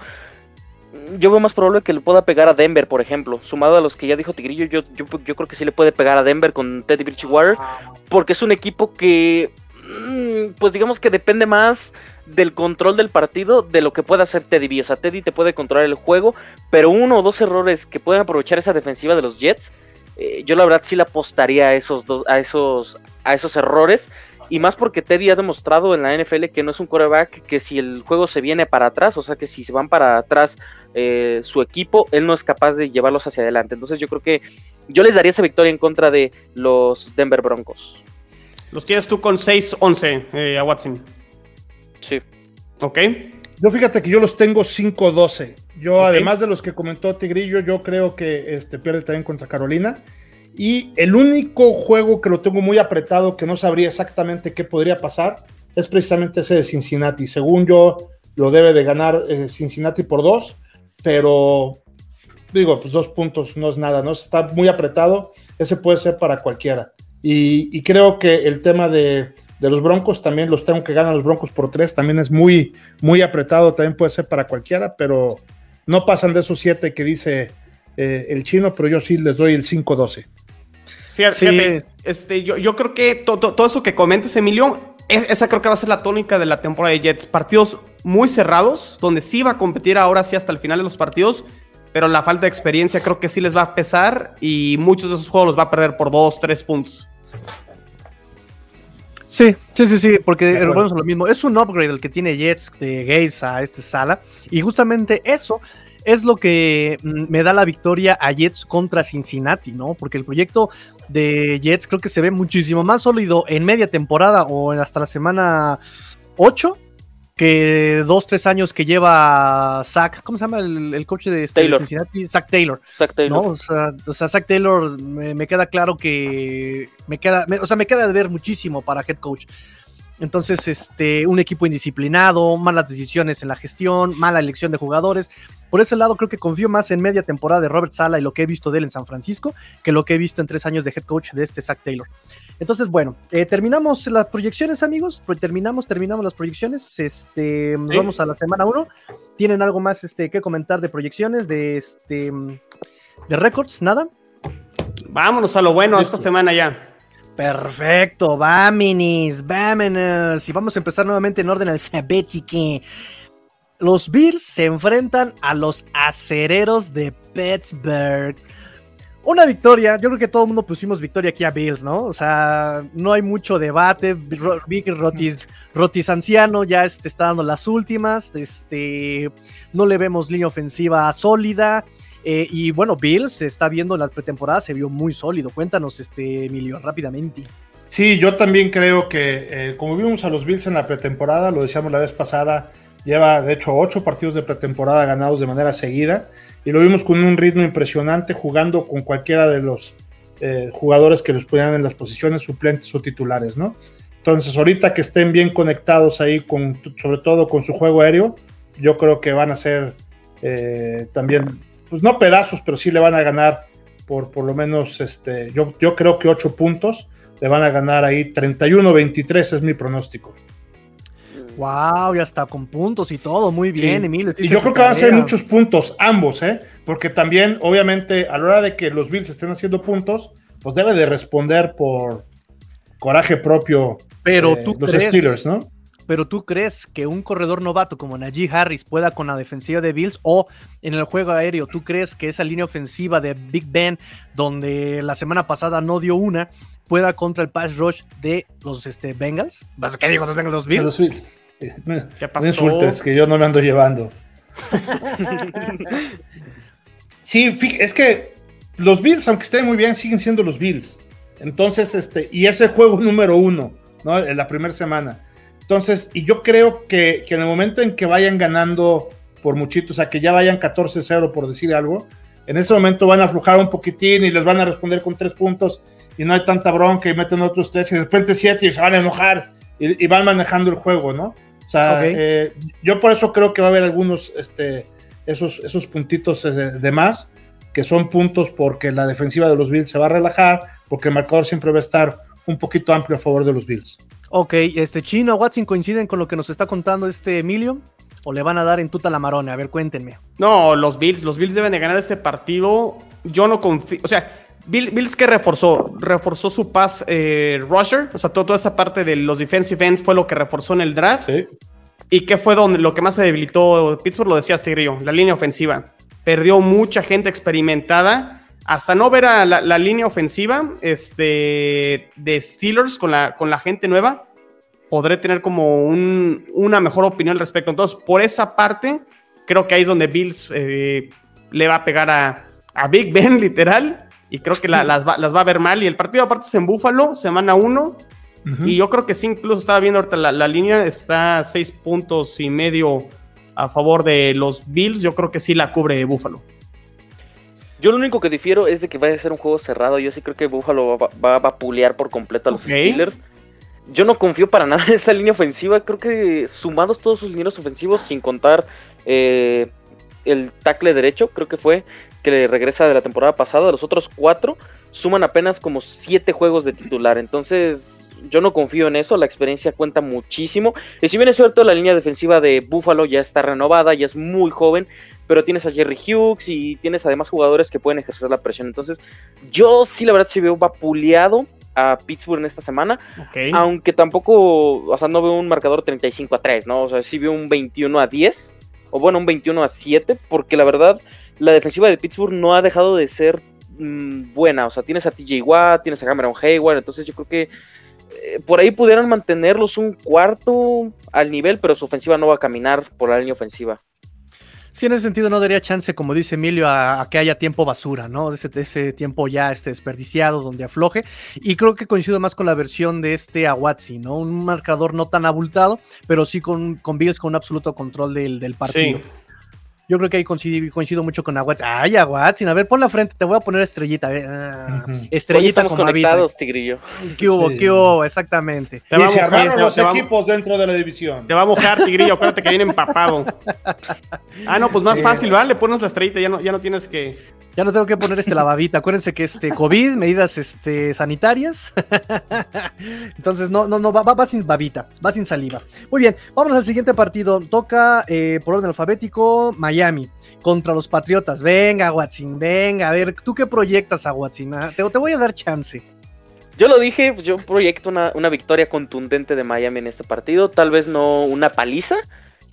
Speaker 4: yo veo más probable que le pueda pegar a Denver, por ejemplo. Sumado a los que ya dijo Tigrillo, yo, yo, yo creo que sí le puede pegar a Denver con Teddy Bridgewater. Porque es un equipo que, mm, pues digamos que depende más del control del partido de lo que puede hacer Teddy B. O sea, Teddy te puede controlar el juego, pero uno o dos errores que pueden aprovechar esa defensiva de los Jets, eh, yo la verdad sí le apostaría a esos, dos, a, esos, a esos errores. Y más porque Teddy ha demostrado en la NFL que no es un quarterback que si el juego se viene para atrás, o sea que si se van para atrás eh, su equipo, él no es capaz de llevarlos hacia adelante. Entonces yo creo que yo les daría esa victoria en contra de los Denver Broncos.
Speaker 2: Los tienes tú con 6-11 eh, a Watson.
Speaker 4: Sí.
Speaker 2: Ok.
Speaker 3: Yo fíjate que yo los tengo 5-12. Yo, además de los que comentó Tigrillo, yo creo que este, pierde también contra Carolina. Y el único juego que lo tengo muy apretado, que no sabría exactamente qué podría pasar, es precisamente ese de Cincinnati. Según yo, lo debe de ganar eh, Cincinnati por dos, pero digo, pues dos puntos no es nada, ¿no? Está muy apretado, ese puede ser para cualquiera. y creo que el tema de de los Broncos también los tengo que ganar los Broncos por tres, también es muy, muy apretado, también puede ser para cualquiera, pero no pasan de esos siete que dice eh, el chino, pero yo sí les doy el 5-12.
Speaker 2: Fíjate, este, yo, yo, creo que todo eso que comentes, Emilio, esa creo que va a ser la tónica de la temporada de Jets. Partidos muy cerrados, donde sí va a competir ahora sí hasta el final de los partidos, pero la falta de experiencia creo que sí les va a pesar y muchos de esos juegos los va a perder por dos, tres puntos.
Speaker 1: Sí, sí, sí, sí, porque volvemos a lo mismo. Es un upgrade el que tiene Jets de Gaze a esta sala. Y justamente eso es lo que mm, me da la victoria a Jets contra Cincinnati, ¿no? Porque el proyecto de Jets creo que se ve muchísimo más sólido en media temporada o hasta la semana 8 que dos, tres años que lleva Zach, ¿cómo se llama el, coche de, este, Cincinnati? Zach Taylor. Zach Taylor. O, sea, o, sea, Zach Taylor me, queda claro que me queda, o sea, me queda de ver muchísimo para head coach. Entonces, este, un equipo indisciplinado, malas decisiones en la gestión, mala elección de jugadores. Por ese lado, creo que confío más en media temporada de Robert Sala y lo que he visto de él en San Francisco que lo que he visto en tres años de head coach de este Zach Taylor. Entonces, bueno, eh, terminamos las proyecciones, amigos. Terminamos, terminamos las proyecciones. Este, vamos a la semana 1. ¿Tienen algo más este, que comentar de proyecciones, de este, de récords? ¿Nada?
Speaker 2: Vámonos a lo bueno esta semana ya.
Speaker 1: Perfecto, vámonos, vámonos. Y vamos a empezar nuevamente en orden alfabético. Los Bills se enfrentan a los acereros de Pittsburgh. Una victoria, yo creo que todo el mundo pusimos victoria aquí a Bills, ¿no? O sea, no hay mucho debate. Vic Rotis, Rotis anciano ya este, está dando las últimas. Este, no le vemos línea ofensiva sólida. Eh, y bueno, Bills se está viendo en la pretemporada, se vio muy sólido. Cuéntanos, este, Emilio, rápidamente.
Speaker 3: Sí, yo también creo que, eh, como vimos a los Bills en la pretemporada, lo decíamos la vez pasada, lleva de hecho ocho partidos de pretemporada ganados de manera seguida y lo vimos con un ritmo impresionante jugando con cualquiera de los eh, jugadores que los ponían en las posiciones suplentes o titulares, ¿no? Entonces, ahorita que estén bien conectados ahí, con, sobre todo con su juego aéreo, yo creo que van a ser también, pues no pedazos, pero sí le van a ganar por por lo menos, este, yo, yo creo que ocho puntos, le van a ganar ahí 31-23 es mi pronóstico.
Speaker 1: Wow, ya está con puntos y todo, muy bien, Emilio.
Speaker 3: Y yo creo que van a ser muchos puntos, ambos, ¿eh? Porque también, obviamente, a la hora de que los Bills estén haciendo puntos, pues debe de responder por coraje propio
Speaker 1: Pero tú los Steelers, ¿no? Pero tú crees que un corredor novato como Najee Harris pueda con la defensiva de Bills o en el juego aéreo, tú crees que esa línea ofensiva de Big Ben, donde la semana pasada no dio una, pueda contra el pass rush de los este, Bengals?
Speaker 3: ¿Qué digo los Bengals? Los Bills. Los Bills. ¿Qué pasó? es que yo no me ando llevando. sí, es que los Bills, aunque estén muy bien, siguen siendo los Bills. Entonces, este, y ese juego número uno, ¿no? En la primera semana. Entonces, y yo creo que, que, en el momento en que vayan ganando por muchito, o sea, que ya vayan 14-0 por decir algo, en ese momento van a aflojar un poquitín y les van a responder con tres puntos y no hay tanta bronca y meten otros tres y de repente siete y se van a enojar y, y van manejando el juego, ¿no? O sea, eh, yo por eso creo que va a haber algunos, este, esos, esos puntitos de, más, que son puntos porque la defensiva de los Bills se va a relajar, porque el marcador siempre va a estar un poquito amplio a favor de los Bills.
Speaker 1: Ok, este Chino, Watson coinciden con lo que nos está contando este Emilio. ¿O le van a dar en tuta la marona? A ver, cuéntenme.
Speaker 2: No, los Bills, los Bills deben de ganar este partido. Yo no confío, o sea, Bills que reforzó, reforzó su pass eh, rusher, o sea, toda esa parte de los defensive ends fue lo que reforzó en el draft. ¿Y qué fue donde, lo que más se debilitó Pittsburgh? Lo decía Tigrillo, la línea ofensiva. Perdió mucha gente experimentada. Hasta no ver a la, línea ofensiva este, de Steelers con la, con la gente nueva, podré tener como una mejor opinión al respecto. Entonces, por esa parte, creo que ahí es donde Bills eh, le va a pegar a, a Big Ben, literal y creo que las, va, a ver mal. Y el partido aparte es en Búfalo, semana 1. Y yo creo que sí, incluso estaba viendo ahorita la, línea, está seis puntos y medio a favor de los Bills. Yo creo que sí la cubre Búfalo.
Speaker 4: Yo lo único que difiero es de que vaya a ser un juego cerrado. Yo sí creo que Búfalo va, a vapulear por completo a los Steelers. Yo no confío para nada en esa línea ofensiva. Creo que sumados todos sus lineros ofensivos, sin contar eh, el tackle derecho, creo que fue, que regresa de la temporada pasada, los otros cuatro suman apenas como siete juegos de titular. Entonces, yo no confío en eso, la experiencia cuenta muchísimo. Y si bien es cierto, la línea defensiva de Buffalo ya está renovada, ya es muy joven, pero tienes a Jerry Hughes y tienes además jugadores que pueden ejercer la presión. Entonces, yo sí, la verdad, sí veo vapuleado a Pittsburgh en esta semana, aunque tampoco, o sea, no veo un marcador 35 a 3, ¿no? O sea, sí veo un 21 a 10, o bueno, un 21 a 7, porque la verdad, la defensiva de Pittsburgh no ha dejado de ser mm, buena, o sea, tienes a TJ Watt, tienes a Cameron Hayward, entonces yo creo que eh, por ahí pudieran mantenerlos un cuarto al nivel, pero su ofensiva no va a caminar por la línea ofensiva.
Speaker 1: Sí, en ese sentido no daría chance, como dice Emilio, a, que haya tiempo basura, ¿no? Ese, ese tiempo ya este desperdiciado, donde afloje. Y creo que coincido más con la versión de este Awatsi, ¿no? Un marcador no tan abultado, pero sí con, con con un absoluto control del, del partido. Sí. Yo creo que ahí coincido, coincido mucho con Aguats. Ay, Aguatsin, a ver, pon la frente, te voy a poner estrellita. Ah, estrellita
Speaker 4: estamos conectados, Tigrillo.
Speaker 1: ¿Qué hubo? ¿Qué hubo? Exactamente.
Speaker 3: Te va a mojar, los equipos dentro de la división.
Speaker 2: Te va a mojar, Tigrillo, acuérdate que viene empapado. Ah, no, pues más fácil, ¿vale? Le pones la estrellita, ya no, ya no tienes que
Speaker 1: ya no tengo que poner este lavabita. Acuérdense que este COVID, medidas este, sanitarias. Entonces, no, no, no, va, va, sin babita, va sin saliva. Muy bien, vámonos al siguiente partido. Toca eh, por orden alfabético Miami contra los Patriotas. Venga, Watson, venga. A ver, ¿tú qué proyectas a Watson? Ah, te, voy a dar chance.
Speaker 4: Yo lo dije, yo proyecto una, victoria contundente de Miami en este partido. Tal vez no una paliza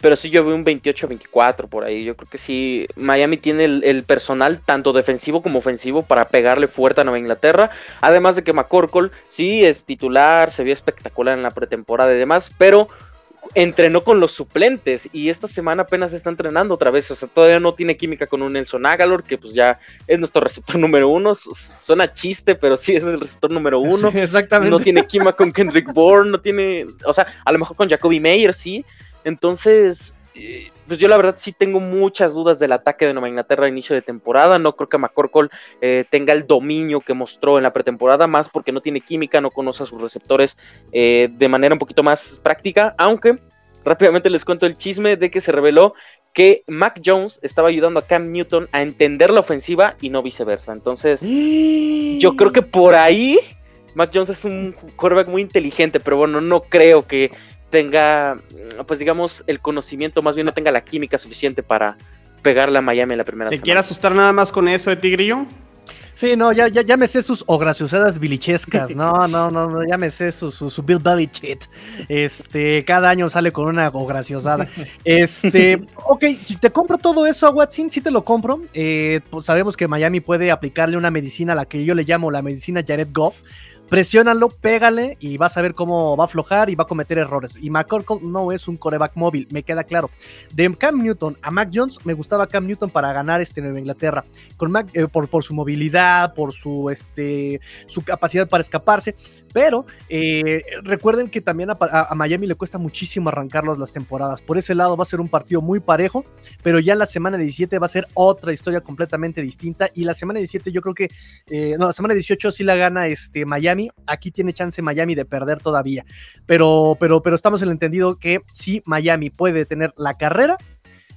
Speaker 4: pero sí yo veo un 28-24 por ahí. Yo creo que sí, Miami tiene el, personal, tanto defensivo como ofensivo, para pegarle fuerte a Nueva Inglaterra. Además de que McCorkle sí es titular, se vio espectacular en la pretemporada y demás, pero entrenó con los suplentes y esta semana apenas está entrenando otra vez. O sea, todavía no tiene química con un Nelson Agalor, que pues ya es nuestro receptor número uno. Suena chiste, pero sí es el receptor número uno.
Speaker 1: exactamente.
Speaker 4: No tiene química con Kendrick Bourne, no tiene, o sea, a lo mejor con Jacoby Mayer sí, entonces, pues yo la verdad sí tengo muchas dudas del ataque de Nueva Inglaterra a inicio de temporada. No creo que McCorkle eh, tenga el dominio que mostró en la pretemporada, más porque no tiene química, no conoce a sus receptores eh, de manera un poquito más práctica. Aunque rápidamente les cuento el chisme de que se reveló que Mac Jones estaba ayudando a Cam Newton a entender la ofensiva y no viceversa. Entonces, yo creo que por ahí Mac Jones es un quarterback muy inteligente, pero bueno, no creo que tenga, pues digamos, el conocimiento, más bien no tenga la química suficiente para pegarle a Miami en la primera
Speaker 2: ¿Te quiere asustar nada más con eso de Tigrillo?
Speaker 1: Sí, no, ya, ya, ya me sé sus graciosadas bilichescas, no, no, no, no, ya me sé su, su, Bill Belly shit. Este, cada año sale con una graciosada. Este, ok, te compro todo eso a Watson, sí te lo compro. Eh, pues sabemos que Miami puede aplicarle una medicina a la que yo le llamo la medicina Jared Goff, presiónalo, pégale y vas a ver cómo va a aflojar y va a cometer errores. Y McCorkle no es un coreback móvil, me queda claro. De Cam Newton a Mac Jones, me gustaba Cam Newton para ganar este Nueva Inglaterra, con eh, por, por, su movilidad, por su, este, su capacidad para escaparse, pero eh, recuerden que también a, Miami le cuesta muchísimo arrancarlos las temporadas. Por ese lado va a ser un partido muy parejo, pero ya la semana 17 va a ser otra historia completamente distinta. Y la semana 17 yo creo que, eh, no, la semana 18 sí la gana este Miami. Aquí tiene chance Miami de perder todavía. Pero, pero, pero estamos en el entendido que si Miami puede tener la carrera,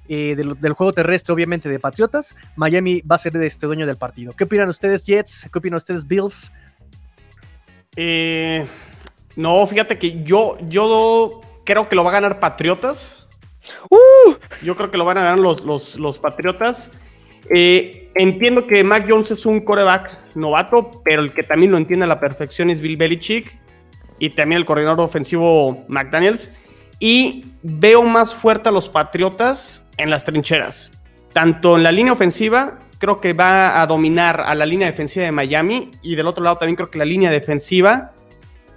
Speaker 1: eh, del, juego terrestre, obviamente, de Patriotas, Miami va a ser este dueño del partido. ¿Qué opinan ustedes, Jets? ¿Qué opinan ustedes, Bills?
Speaker 2: Eh, no, fíjate que yo, yo creo que lo va a ganar Patriotas. Uh. Yo creo que lo van a ganar los, los, Patriotas. Eh, entiendo que Mac Jones es un coreback novato, pero el que también lo entiende a la perfección es Bill Belichick y también el coordinador ofensivo McDaniels. Y veo más fuerte a los Patriotas en las trincheras, tanto en la línea ofensiva creo que va a dominar a la línea defensiva de Miami y del otro lado también creo que la línea defensiva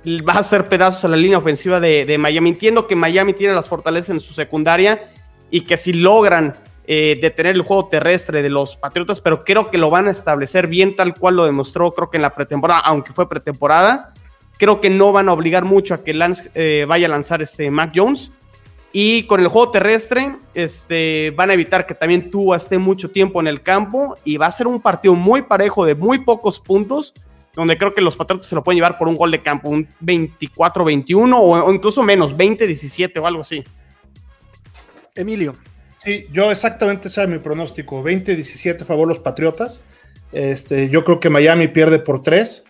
Speaker 2: va a hacer pedazos a la línea ofensiva de, Miami. Entiendo que Miami tiene las fortalezas en su secundaria y que si logran eh, detener el juego terrestre de los Patriotas, pero creo que lo van a establecer bien tal cual lo demostró creo que en la pretemporada, aunque fue pretemporada. Creo que no van a obligar mucho a que Lance eh, vaya a lanzar este Mac Jones. Y con el juego terrestre, este, van a evitar que también Tua esté mucho tiempo en el campo y va a ser un partido muy parejo de muy pocos puntos, donde creo que los Patriotas se lo pueden llevar por un gol de campo, un 24-21 o, incluso menos, 20-17 o algo así.
Speaker 1: Emilio.
Speaker 3: Sí, yo exactamente ese es mi pronóstico, 20-17 a favor los Patriotas. Este, yo creo que Miami pierde por 3.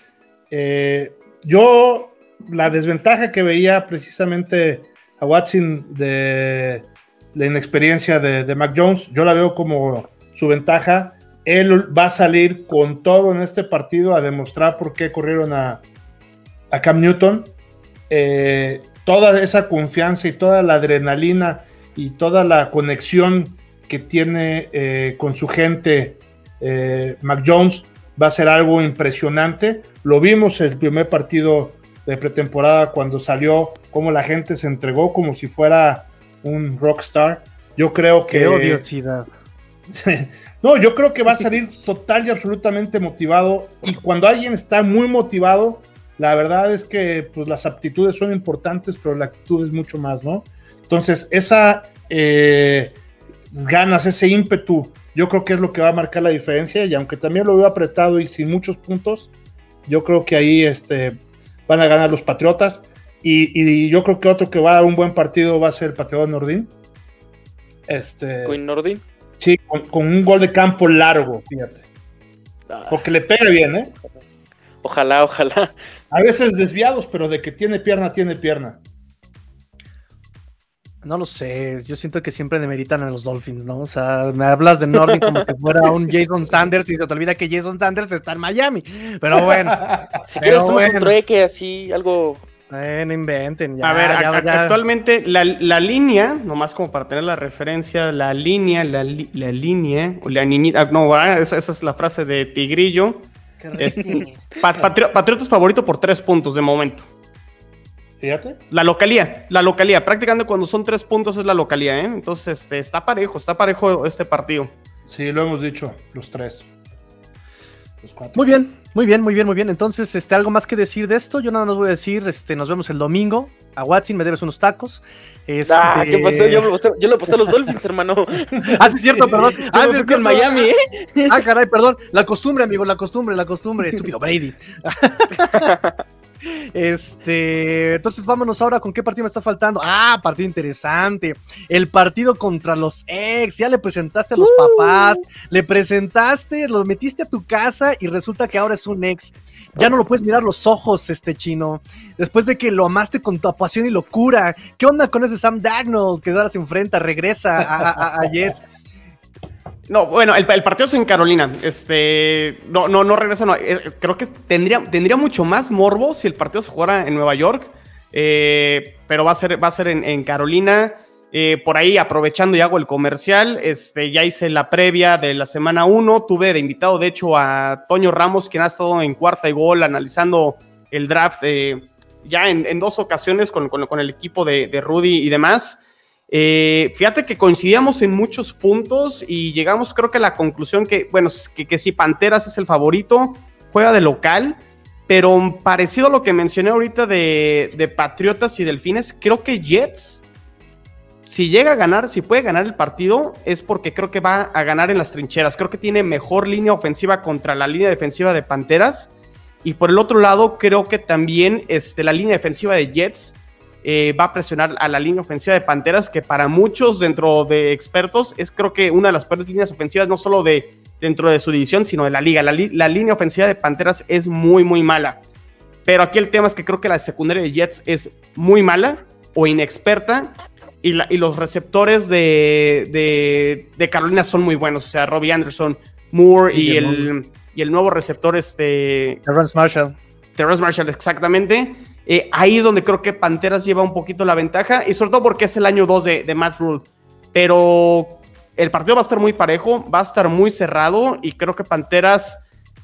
Speaker 3: Eh, yo la desventaja que veía precisamente a Watson de, la inexperiencia de, Mac Jones. Yo la veo como su ventaja. Él va a salir con todo en este partido a demostrar por qué corrieron a, a Cam Newton. Eh, toda esa confianza y toda la adrenalina y toda la conexión que tiene eh, con su gente eh, Mac Jones va a ser algo impresionante. Lo vimos el primer partido de pretemporada cuando salió, como la gente se entregó como si fuera un rockstar. Yo creo que... no, yo creo que va a salir total y absolutamente motivado. Y cuando alguien está muy motivado, la verdad es que pues, las aptitudes son importantes, pero la actitud es mucho más, ¿no? Entonces, esa eh, ganas, ese ímpetu, yo creo que es lo que va a marcar la diferencia. Y aunque también lo veo apretado y sin muchos puntos, yo creo que ahí este, van a ganar los Patriotas. Y, yo creo que otro que va a dar un buen partido va a ser el Patriota Nordín. Este,
Speaker 4: ¿Con Nordín?
Speaker 3: Sí, con, un gol de campo largo, fíjate. Ah. Porque le pega bien, ¿eh?
Speaker 4: Ojalá, ojalá.
Speaker 3: A veces desviados, pero de que tiene pierna, tiene pierna.
Speaker 1: No lo sé, yo siento que siempre demeritan a los Dolphins, ¿no? O sea, me hablas de Nordin como que fuera un Jason Sanders y se te olvida que Jason Sanders está en Miami. Pero bueno.
Speaker 4: si quieres un trueque así, algo.
Speaker 1: no inventen.
Speaker 2: a ver, actualmente la, la, línea, nomás como para tener la referencia, la línea, la, la línea, o la niñita, no, esa, esa, es la frase de Tigrillo. Es, Patriotas favorito por tres puntos de momento.
Speaker 3: Fíjate.
Speaker 2: La localía, la localía. Prácticamente cuando son tres puntos es la localía, ¿eh? Entonces, este, está parejo, está parejo este partido.
Speaker 3: Sí, lo hemos dicho, los tres.
Speaker 1: Los cuatro. Muy bien, muy bien, muy bien, muy bien. Entonces, este, algo más que decir de esto. Yo nada más voy a decir, este, nos vemos el domingo. A Watson me debes unos tacos.
Speaker 4: Este... Ah, ¿qué pasó? Yo, yo le pasé a los Dolphins, hermano.
Speaker 1: ah, sí, es cierto, perdón. Ah,
Speaker 4: sí, es en Miami, ¿eh?
Speaker 1: Ah, caray, perdón. La costumbre, amigo, la costumbre, la costumbre. Estúpido Brady. Este, entonces vámonos ahora con qué partido me está faltando. Ah, partido interesante. El partido contra los ex. Ya le presentaste a los papás, le presentaste, lo metiste a tu casa y resulta que ahora es un ex. Ya no lo puedes mirar los ojos, este chino. Después de que lo amaste con tu pasión y locura. ¿Qué onda con ese Sam Dagnall que ahora se enfrenta, regresa a, a Jets?
Speaker 2: No, bueno, el, partido es en Carolina. Este, no, no, no. Eh, creo que tendría, tendría mucho más morbo si el partido se jugara en Nueva York. Eh, pero va a ser, va a ser en, Carolina. Eh, por ahí, aprovechando y hago el comercial, este, ya hice la previa de la semana 1. Tuve de invitado, de hecho, a Toño Ramos, quien ha estado en cuarta y gol analizando el draft ya en, dos ocasiones con, el equipo de, de Rudy y demás. Eh, fíjate que coincidíamos en muchos puntos y llegamos creo que a la conclusión que, bueno, que, si Panteras es el favorito, juega de local, pero parecido a lo que mencioné ahorita de, de Patriotas y Delfines, creo que Jets, si llega a ganar, si puede ganar el partido, es porque creo que va a ganar en las trincheras. Creo que tiene mejor línea ofensiva contra la línea defensiva de Panteras. Y por el otro lado, creo que también este, la línea defensiva de Jets eh, va a presionar a la línea ofensiva de Panteras, que para muchos dentro de expertos es creo que una de las peores líneas ofensivas, no solo de dentro de su división, sino de la liga. La, línea ofensiva de Panteras es muy, muy mala. Pero aquí el tema es que creo que la secundaria de Jets es muy mala o inexperta. Y, los receptores de, Carolina son muy buenos. O sea, Robbie Anderson, Moore y, el, y el nuevo receptor, este.
Speaker 1: Terrence Marshall.
Speaker 2: Terrence Marshall, exactamente. Eh, ahí es donde creo que Panteras lleva un poquito la ventaja y sobre todo porque es el año 2 de, de Matt Rule. Pero el partido va a estar muy parejo, va a estar muy cerrado y creo que Panteras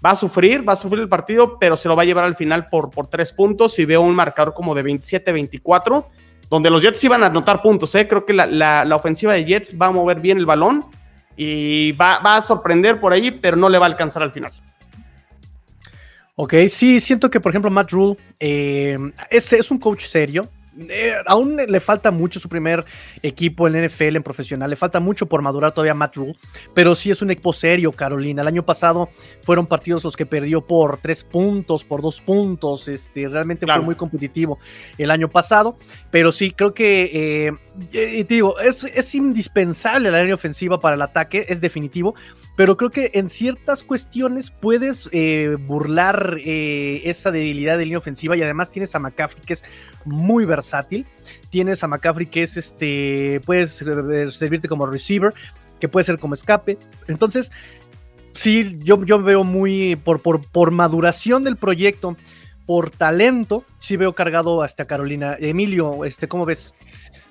Speaker 2: va a sufrir, va a sufrir el partido, pero se lo va a llevar al final por, por tres puntos y veo un marcador como de 27-24, donde los Jets iban a anotar puntos. ¿eh? Creo que la, la, ofensiva de Jets va a mover bien el balón y va, va a sorprender por ahí, pero no le va a alcanzar al final.
Speaker 1: Ok, sí, siento que por ejemplo Matt Rule eh, es, es, un coach serio. Eh, aún le falta mucho su primer equipo en NFL, en profesional, le falta mucho por madurar todavía Matt Rule, pero sí es un equipo serio, Carolina. El año pasado fueron partidos los que perdió por tres puntos, por dos puntos, este, realmente fue muy competitivo el año pasado, pero sí, creo que, eh, te digo, es, es indispensable la línea ofensiva para el ataque, es definitivo, pero creo que en ciertas cuestiones puedes eh, burlar eh, esa debilidad de línea ofensiva y además tienes a McCaffrey que es muy versátil, tienes a McCaffrey que es este, puedes eh, servirte como receiver, que puede ser como escape, entonces sí, yo, yo veo muy, por, por, por maduración del proyecto, por talento, sí veo cargado hasta Carolina. Emilio, este, ¿cómo ves?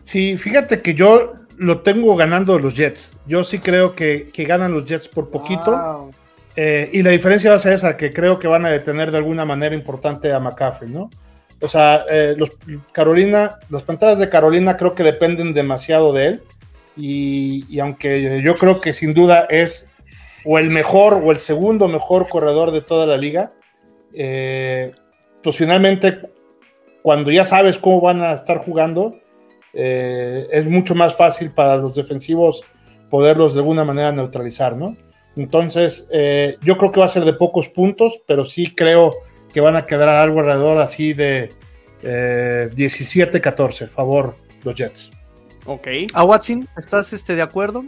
Speaker 3: Sí, fíjate que yo lo tengo ganando los Jets. Yo sí creo que, ganan los Jets por poquito. Eh, y la diferencia va a ser esa, que creo que van a detener de alguna manera importante a McCaffrey, ¿no? O sea, eh, los Carolina, las pantallas de Carolina creo que dependen demasiado de él. Y, aunque yo creo que sin duda es o el mejor o el segundo mejor corredor de toda la liga, eh, pues finalmente cuando ya sabes cómo van a estar jugando, eh, es mucho más fácil para los defensivos poderlos de alguna manera neutralizar, ¿no? Entonces, eh, yo creo que va a ser de pocos puntos, pero sí creo que van a quedar algo alrededor así de 17-14, eh, favor los Jets.
Speaker 1: Ok. ¿A Watson, estás este, de acuerdo?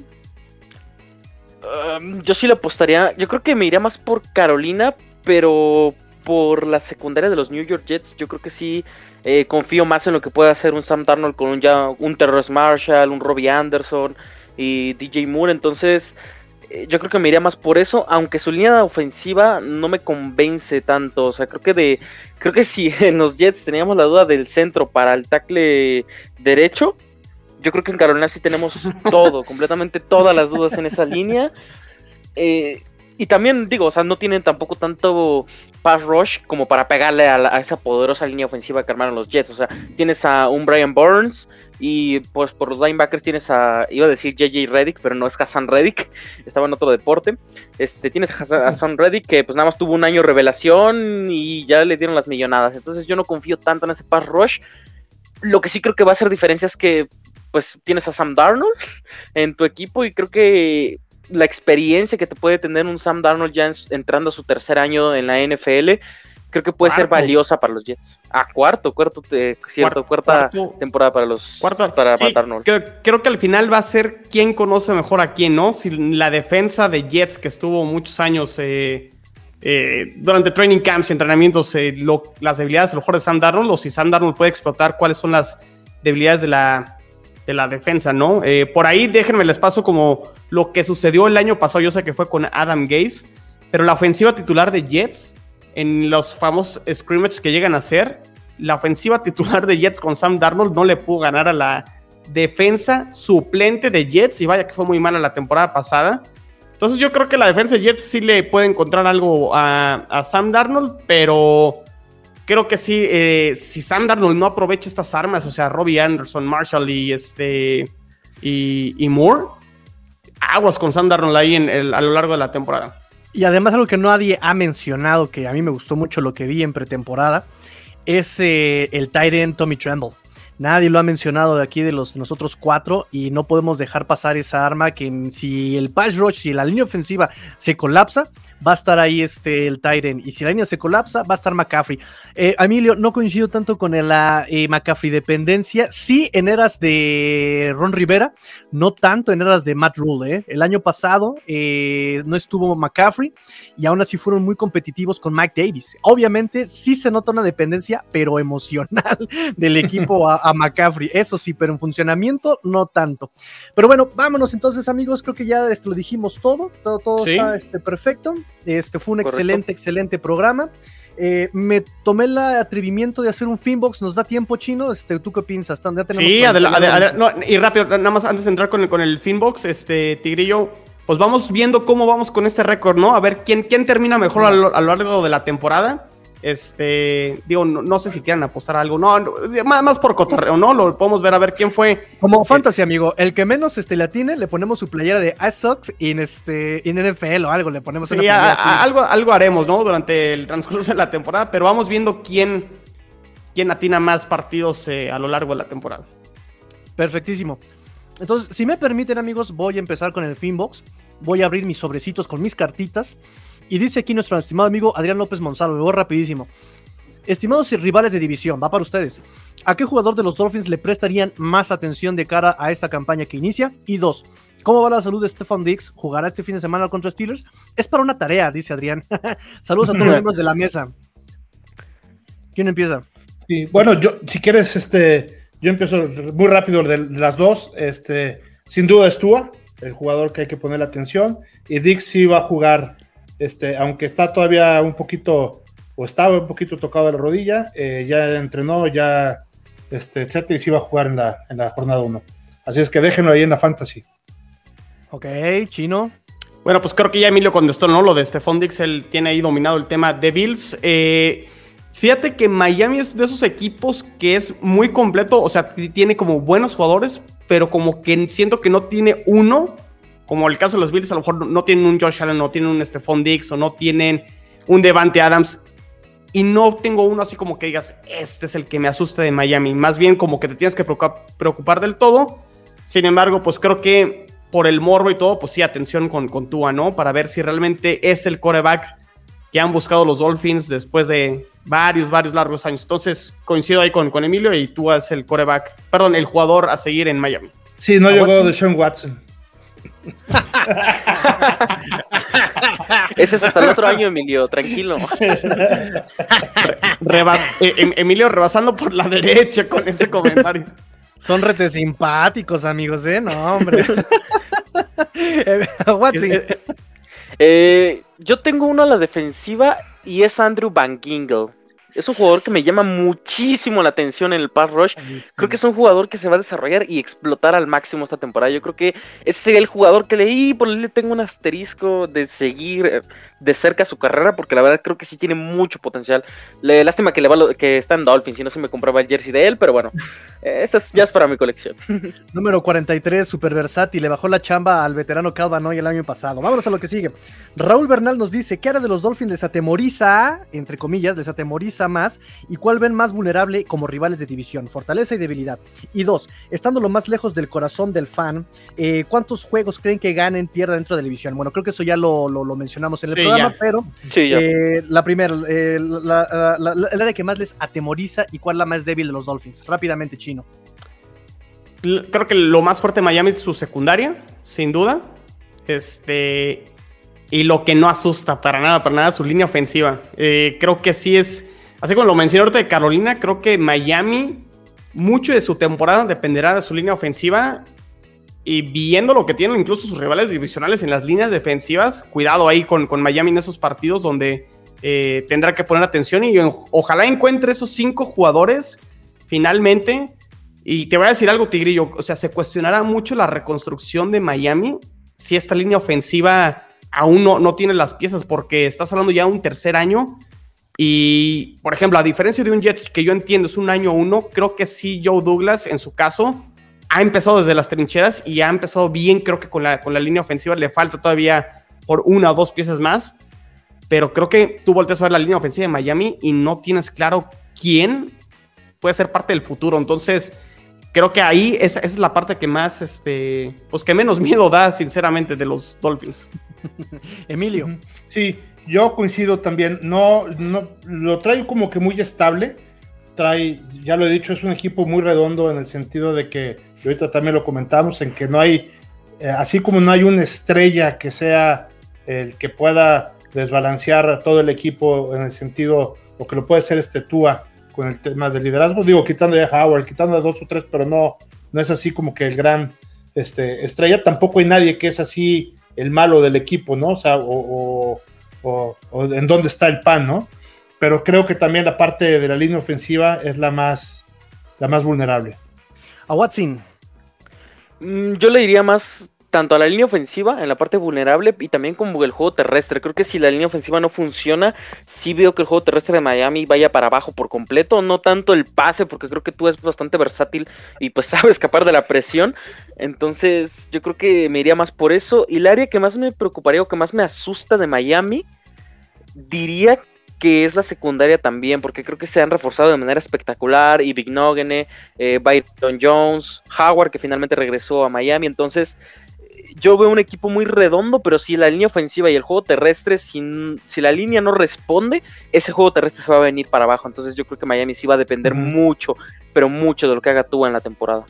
Speaker 4: Um, yo sí le apostaría, yo creo que me iría más por Carolina, pero por la secundaria de los New York Jets, yo creo que sí eh, confío más en lo que puede hacer un Sam Darnold con un, ya, un Terrence Marshall, un Robbie Anderson y DJ Moore. Entonces, eh, yo creo que me iría más por eso, aunque su línea ofensiva no me convence tanto. O sea, creo que de. Creo que si en los Jets teníamos la duda del centro para el tackle derecho, yo creo que en Carolina sí tenemos todo, completamente todas las dudas en esa línea. Eh, y también digo, o sea, no tienen tampoco tanto pass rush como para pegarle a, esa poderosa línea ofensiva que armaron los Jets. O sea, tienes a un Brian Burns y pues por los linebackers tienes a, iba a decir JJ Reddick, pero no es Hassan Reddick, estaba en otro deporte. Este, tienes a Hassan Reddick que pues nada más tuvo un año revelación y ya le dieron las millonadas. Entonces yo no confío tanto en ese pass rush. Lo que sí creo que va a hacer diferencia es que pues tienes a Sam Darnold en tu equipo y creo que la experiencia que te puede tener un Sam Darnold ya entrando a su tercer año en la NFL, creo que puede ser valiosa para los Jets. Ah, cuarto, cuarto, cierto, cuarta temporada para los
Speaker 2: para Darnold. Creo, que al final va a ser quién conoce mejor a quién, ¿no? Si la defensa de Jets que estuvo muchos años eh, eh, durante training camps y entrenamientos, eh, las debilidades a lo mejor de Sam Darnold, o si Sam Darnold puede explotar cuáles son las debilidades de la, de la defensa, ¿no? por ahí déjenme les paso como lo que sucedió el año pasado, yo sé que fue con Adam Gaze, pero la ofensiva titular de Jets, en los famosos scrimmages que llegan a ser, la ofensiva titular de Jets con Sam Darnold no le pudo ganar a la defensa suplente de Jets, y vaya que fue muy mala la temporada pasada. Entonces yo creo que la defensa de Jets sí le puede encontrar algo a, Sam Darnold, pero creo que sí, eh, si Sam no aprovecha estas armas, o sea, Robbie Anderson, Marshall y este y Moore, aguas con Sam ahí en a lo largo de la temporada.
Speaker 1: Y además algo que nadie ha mencionado, que a mí me gustó mucho lo que vi en pretemporada, es eh, el tight end Tommy Tremble. Nadie lo ha mencionado de aquí de los nosotros cuatro y no podemos dejar pasar esa arma que si el pass rush, si la línea ofensiva se colapsa, va a estar ahí este, el Tyren. Y si la línea se colapsa, va a estar McCaffrey. Eh, Emilio, no coincido tanto con la eh, McCaffrey dependencia. Sí, en eras de Ron Rivera, no tanto en eras de Matt Rule. ¿eh? El año pasado no estuvo McCaffrey y aún así fueron muy competitivos con Mike Davis. Obviamente, sí se nota una dependencia, pero emocional del equipo a, McCaffrey. Eso sí, pero en funcionamiento, no tanto. Pero bueno, vámonos entonces, amigos. Creo que ya lo dijimos todo. Todo, todo está este, perfecto. Este fue un excelente, excelente programa. Eh, me tomé el atrevimiento de hacer un Finbox. ¿Nos da tiempo, Chino? Este, ¿Tú qué piensas?
Speaker 2: sí, y rápido, nada más antes de entrar con el, con el Finbox, este, Tigrillo, pues vamos viendo cómo vamos con este récord, ¿no? A ver quién, quién termina mejor a lo largo de la temporada. Este, digo, no, sé si quieran apostar algo, no, más, por cotorreo, ¿no? Lo podemos ver a ver quién fue.
Speaker 1: Como eh, fantasy, amigo, el que menos este, latine, le ponemos su playera de Sox en este en NFL o algo, le ponemos
Speaker 2: sí, algo, algo haremos, ¿no? Durante el transcurso de la temporada, pero vamos viendo quién, quién atina más partidos eh, a lo largo de la temporada.
Speaker 1: Perfectísimo. Entonces, si me permiten, amigos, voy a empezar con el Finbox. Voy a abrir mis sobrecitos con mis cartitas. Y dice aquí nuestro estimado amigo Adrián López Monsalvo, me voy rapidísimo. Estimados rivales de división, va para ustedes. ¿A qué jugador de los Dolphins le prestarían más atención de cara a esta campaña que inicia? Y dos, ¿Cómo va la salud de Stefan Dix? ¿Jugará este fin de semana contra Steelers? Es para una tarea, dice Adrián. Saludos a todos los miembros de la mesa. ¿Quién empieza?
Speaker 3: Sí, bueno, yo, si quieres, este, yo empiezo muy rápido de las dos. Este, sin duda es Tua, el jugador que hay que poner atención. Y Dix sí va a jugar, este, aunque está todavía un poquito, o estaba un poquito tocado de la rodilla, eh, ya entrenó, ya, este, etcétera, y sí va a jugar en la, en la jornada 1. Así es que déjenlo ahí en la fantasy.
Speaker 1: Ok, chino.
Speaker 2: Bueno, pues creo que ya Emilio contestó, ¿no? Lo de Stephon Dix, él tiene ahí dominado el tema de Bills. Eh, fíjate que Miami es de esos equipos que es muy completo, o sea, tiene como buenos jugadores, pero como que siento que no tiene uno, como el caso de los Bills, a lo mejor no tienen un Josh Allen, no tienen un Stephon Dix, o no tienen un Devante Adams, y no tengo uno así como que digas, este es el que me asusta de Miami, más bien como que te tienes que preocupar del todo sin embargo, pues creo que por el morbo y todo, pues sí, atención con, con Tua, ¿no? Para ver si realmente es el coreback que han buscado los Dolphins después de varios, varios largos años. Entonces, coincido ahí con, con Emilio y Tua es el coreback, perdón, el jugador a seguir en Miami.
Speaker 3: Sí, no llegó de Sean Watson.
Speaker 4: Ese es hasta el otro año, Emilio, tranquilo.
Speaker 2: Eh, em, Emilio rebasando por la derecha con ese comentario.
Speaker 1: Son rete simpáticos, amigos, ¿eh? No, hombre.
Speaker 4: Eh, eh, yo tengo uno a la defensiva y es Andrew Van Gingle. Es un jugador que me llama muchísimo la atención en el pass rush. Creo que es un jugador que se va a desarrollar y explotar al máximo esta temporada. Yo creo que ese sería el jugador que leí, por le tengo un asterisco de seguir eh, de cerca su carrera, porque la verdad creo que sí tiene mucho potencial. Le, lástima que, le va que está en Dolphins, si no se me compraba el jersey de él, pero bueno, eso ya es para mi colección.
Speaker 1: Número 43, super versátil, le bajó la chamba al veterano Calvanoy el año pasado. Vámonos a lo que sigue. Raúl Bernal nos dice, ¿qué hará de los Dolphins? Les atemoriza, entre comillas, les atemoriza más y cuál ven más vulnerable como rivales de división, fortaleza y debilidad. Y dos, estando lo más lejos del corazón del fan, eh, ¿cuántos juegos creen que ganen, pierdan dentro de la división? Bueno, creo que eso ya lo, mencionamos en el programa, pero eh, la primera, eh, el área que más les atemoriza y cuál la más débil de los Dolphins. Rápidamente, Chino.
Speaker 2: Creo que lo más fuerte de Miami es su secundaria, sin duda. Este, y lo que no asusta para nada, para nada, su línea ofensiva. creo que sí es Así como lo mencioné ahorita de Carolina, creo que Miami, mucho de su temporada dependerá de su línea ofensiva. Y viendo lo que tienen incluso sus rivales divisionales en las líneas defensivas, cuidado ahí con, con Miami en esos partidos donde eh, tendrá que poner atención y ojalá encuentre esos cinco jugadores finalmente. Y te voy a decir algo, Tigrillo, o sea, se cuestionará mucho la reconstrucción de Miami si esta línea ofensiva aún no, no tiene las piezas, porque estás hablando ya de un tercer año y, por ejemplo, a diferencia de un Jets que yo entiendo es un año uno, creo que sí Joe Douglas, en su caso, ha empezado desde las trincheras y ha empezado bien, creo que con la, con la línea ofensiva le falta todavía por una o dos piezas más, pero creo que tú volteas a ver la línea ofensiva de Miami y no tienes claro quién puede ser parte del futuro. Entonces, creo que ahí esa, es la parte que más, este, pues que menos miedo da, sinceramente, de los Dolphins.
Speaker 1: Emilio.
Speaker 3: Sí, yo coincido también, no, no, lo trae como que muy estable. Trae, ya lo he dicho, es un equipo muy redondo en el sentido de que, ahorita también lo comentamos, en que no hay, eh, así como no hay una estrella que sea el que pueda desbalancear a todo el equipo en el sentido, o que lo puede ser este Tua con el tema del liderazgo, digo, quitando ya Howard, quitando a dos o tres, pero no, no es así como que el gran este, estrella, tampoco hay nadie que es así el malo del equipo, ¿no? O sea, o o, en dónde está el pan, ¿no? Pero creo que también la parte de la línea ofensiva es la más, la más vulnerable.
Speaker 1: A Watson.
Speaker 4: Mm, yo le diría más tanto a la línea ofensiva en la parte vulnerable y también como el juego terrestre. Creo que si la línea ofensiva no funciona, sí veo que el juego terrestre de Miami vaya para abajo por completo. No tanto el pase, porque creo que tú es bastante versátil y pues sabe escapar de la presión. Entonces yo creo que me iría más por eso. Y el área que más me preocuparía o que más me asusta de Miami diría que es la secundaria también, porque creo que se han reforzado de manera espectacular, y Big Nogene, eh, Byron Jones, Howard, que finalmente regresó a Miami, entonces yo veo un equipo muy redondo, pero si la línea ofensiva y el juego terrestre, si, si la línea no responde, ese juego terrestre se va a venir para abajo, entonces yo creo que Miami sí va a depender mucho, pero mucho de lo que haga tú en la temporada.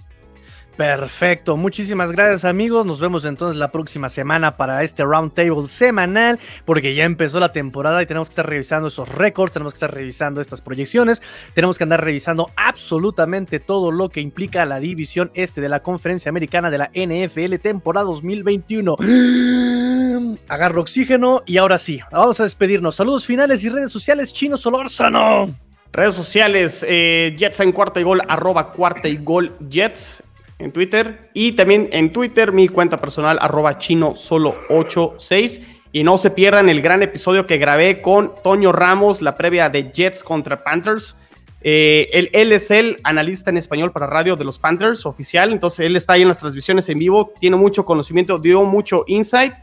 Speaker 1: Perfecto, muchísimas gracias amigos, nos vemos entonces la próxima semana para este roundtable semanal, porque ya empezó la temporada y tenemos que estar revisando esos récords, tenemos que estar revisando estas proyecciones, tenemos que andar revisando absolutamente todo lo que implica la división este de la conferencia americana de la NFL temporada 2021. Agarro oxígeno y ahora sí, vamos a despedirnos. Saludos finales y redes sociales, Chino Solórzano.
Speaker 2: Redes sociales, eh, Jets en cuarta y gol, arroba cuarta y gol Jets en Twitter. Y también en Twitter mi cuenta personal, arroba chino solo 86. Y no se pierdan el gran episodio que grabé con Toño Ramos, la previa de Jets contra Panthers. Eh, él, él, es el analista en español para radio de los Panthers oficial, entonces él está ahí en las transmisiones en vivo, tiene mucho conocimiento, dio mucho insight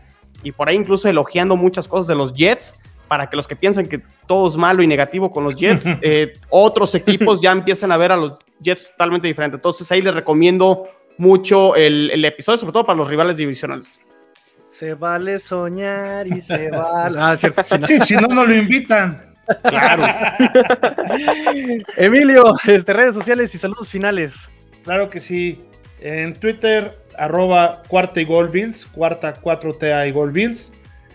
Speaker 2: y por ahí incluso elogiando muchas cosas de los Jets para que los que piensan que todo es malo y negativo con los Jets, eh, otros equipos ya empiezan a ver a los Jets totalmente diferente. Entonces ahí les recomiendo mucho el, el episodio, sobre todo para los rivales divisionales.
Speaker 1: Se vale soñar y se vale. Ah,
Speaker 3: cierto. Sí, si no, no lo invitan.
Speaker 1: Claro. Emilio, este, redes sociales y saludos finales.
Speaker 3: Claro que sí. En Twitter, arroba cuarta y gol bills, cuarta 4TA y gol bills.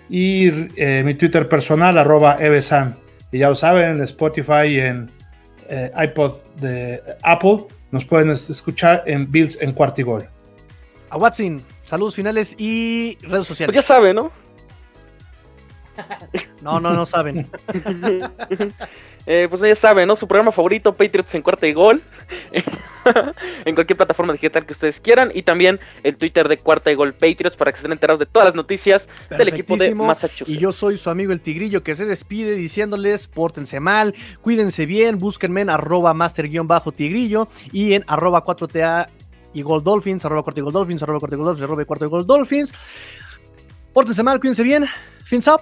Speaker 3: Y eh, mi Twitter personal, arroba evesan. Y ya lo saben, en Spotify, en eh, iPod de Apple. Nos pueden escuchar en Bills en Cuartigol.
Speaker 1: A Watson, saludos finales y redes sociales.
Speaker 4: Pues ya sabe, ¿no?
Speaker 1: No, no, no saben.
Speaker 4: Eh, pues ya saben, ¿no? Su programa favorito, Patriots en cuarta y gol. en cualquier plataforma digital que ustedes quieran. Y también el Twitter de cuarta y gol Patriots para que estén enterados de todas las noticias del equipo de Massachusetts.
Speaker 1: Y yo soy su amigo el Tigrillo que se despide diciéndoles, pórtense mal, cuídense bien, búsquenme en arroba master-tigrillo y en arroba 4TA y Gold Dolphins, arroba cuarta y gol Dolphins, arroba cuarta y gol Dolphins, arroba cuarta y gol Dolphins. Pórtense mal, cuídense bien. Fins up.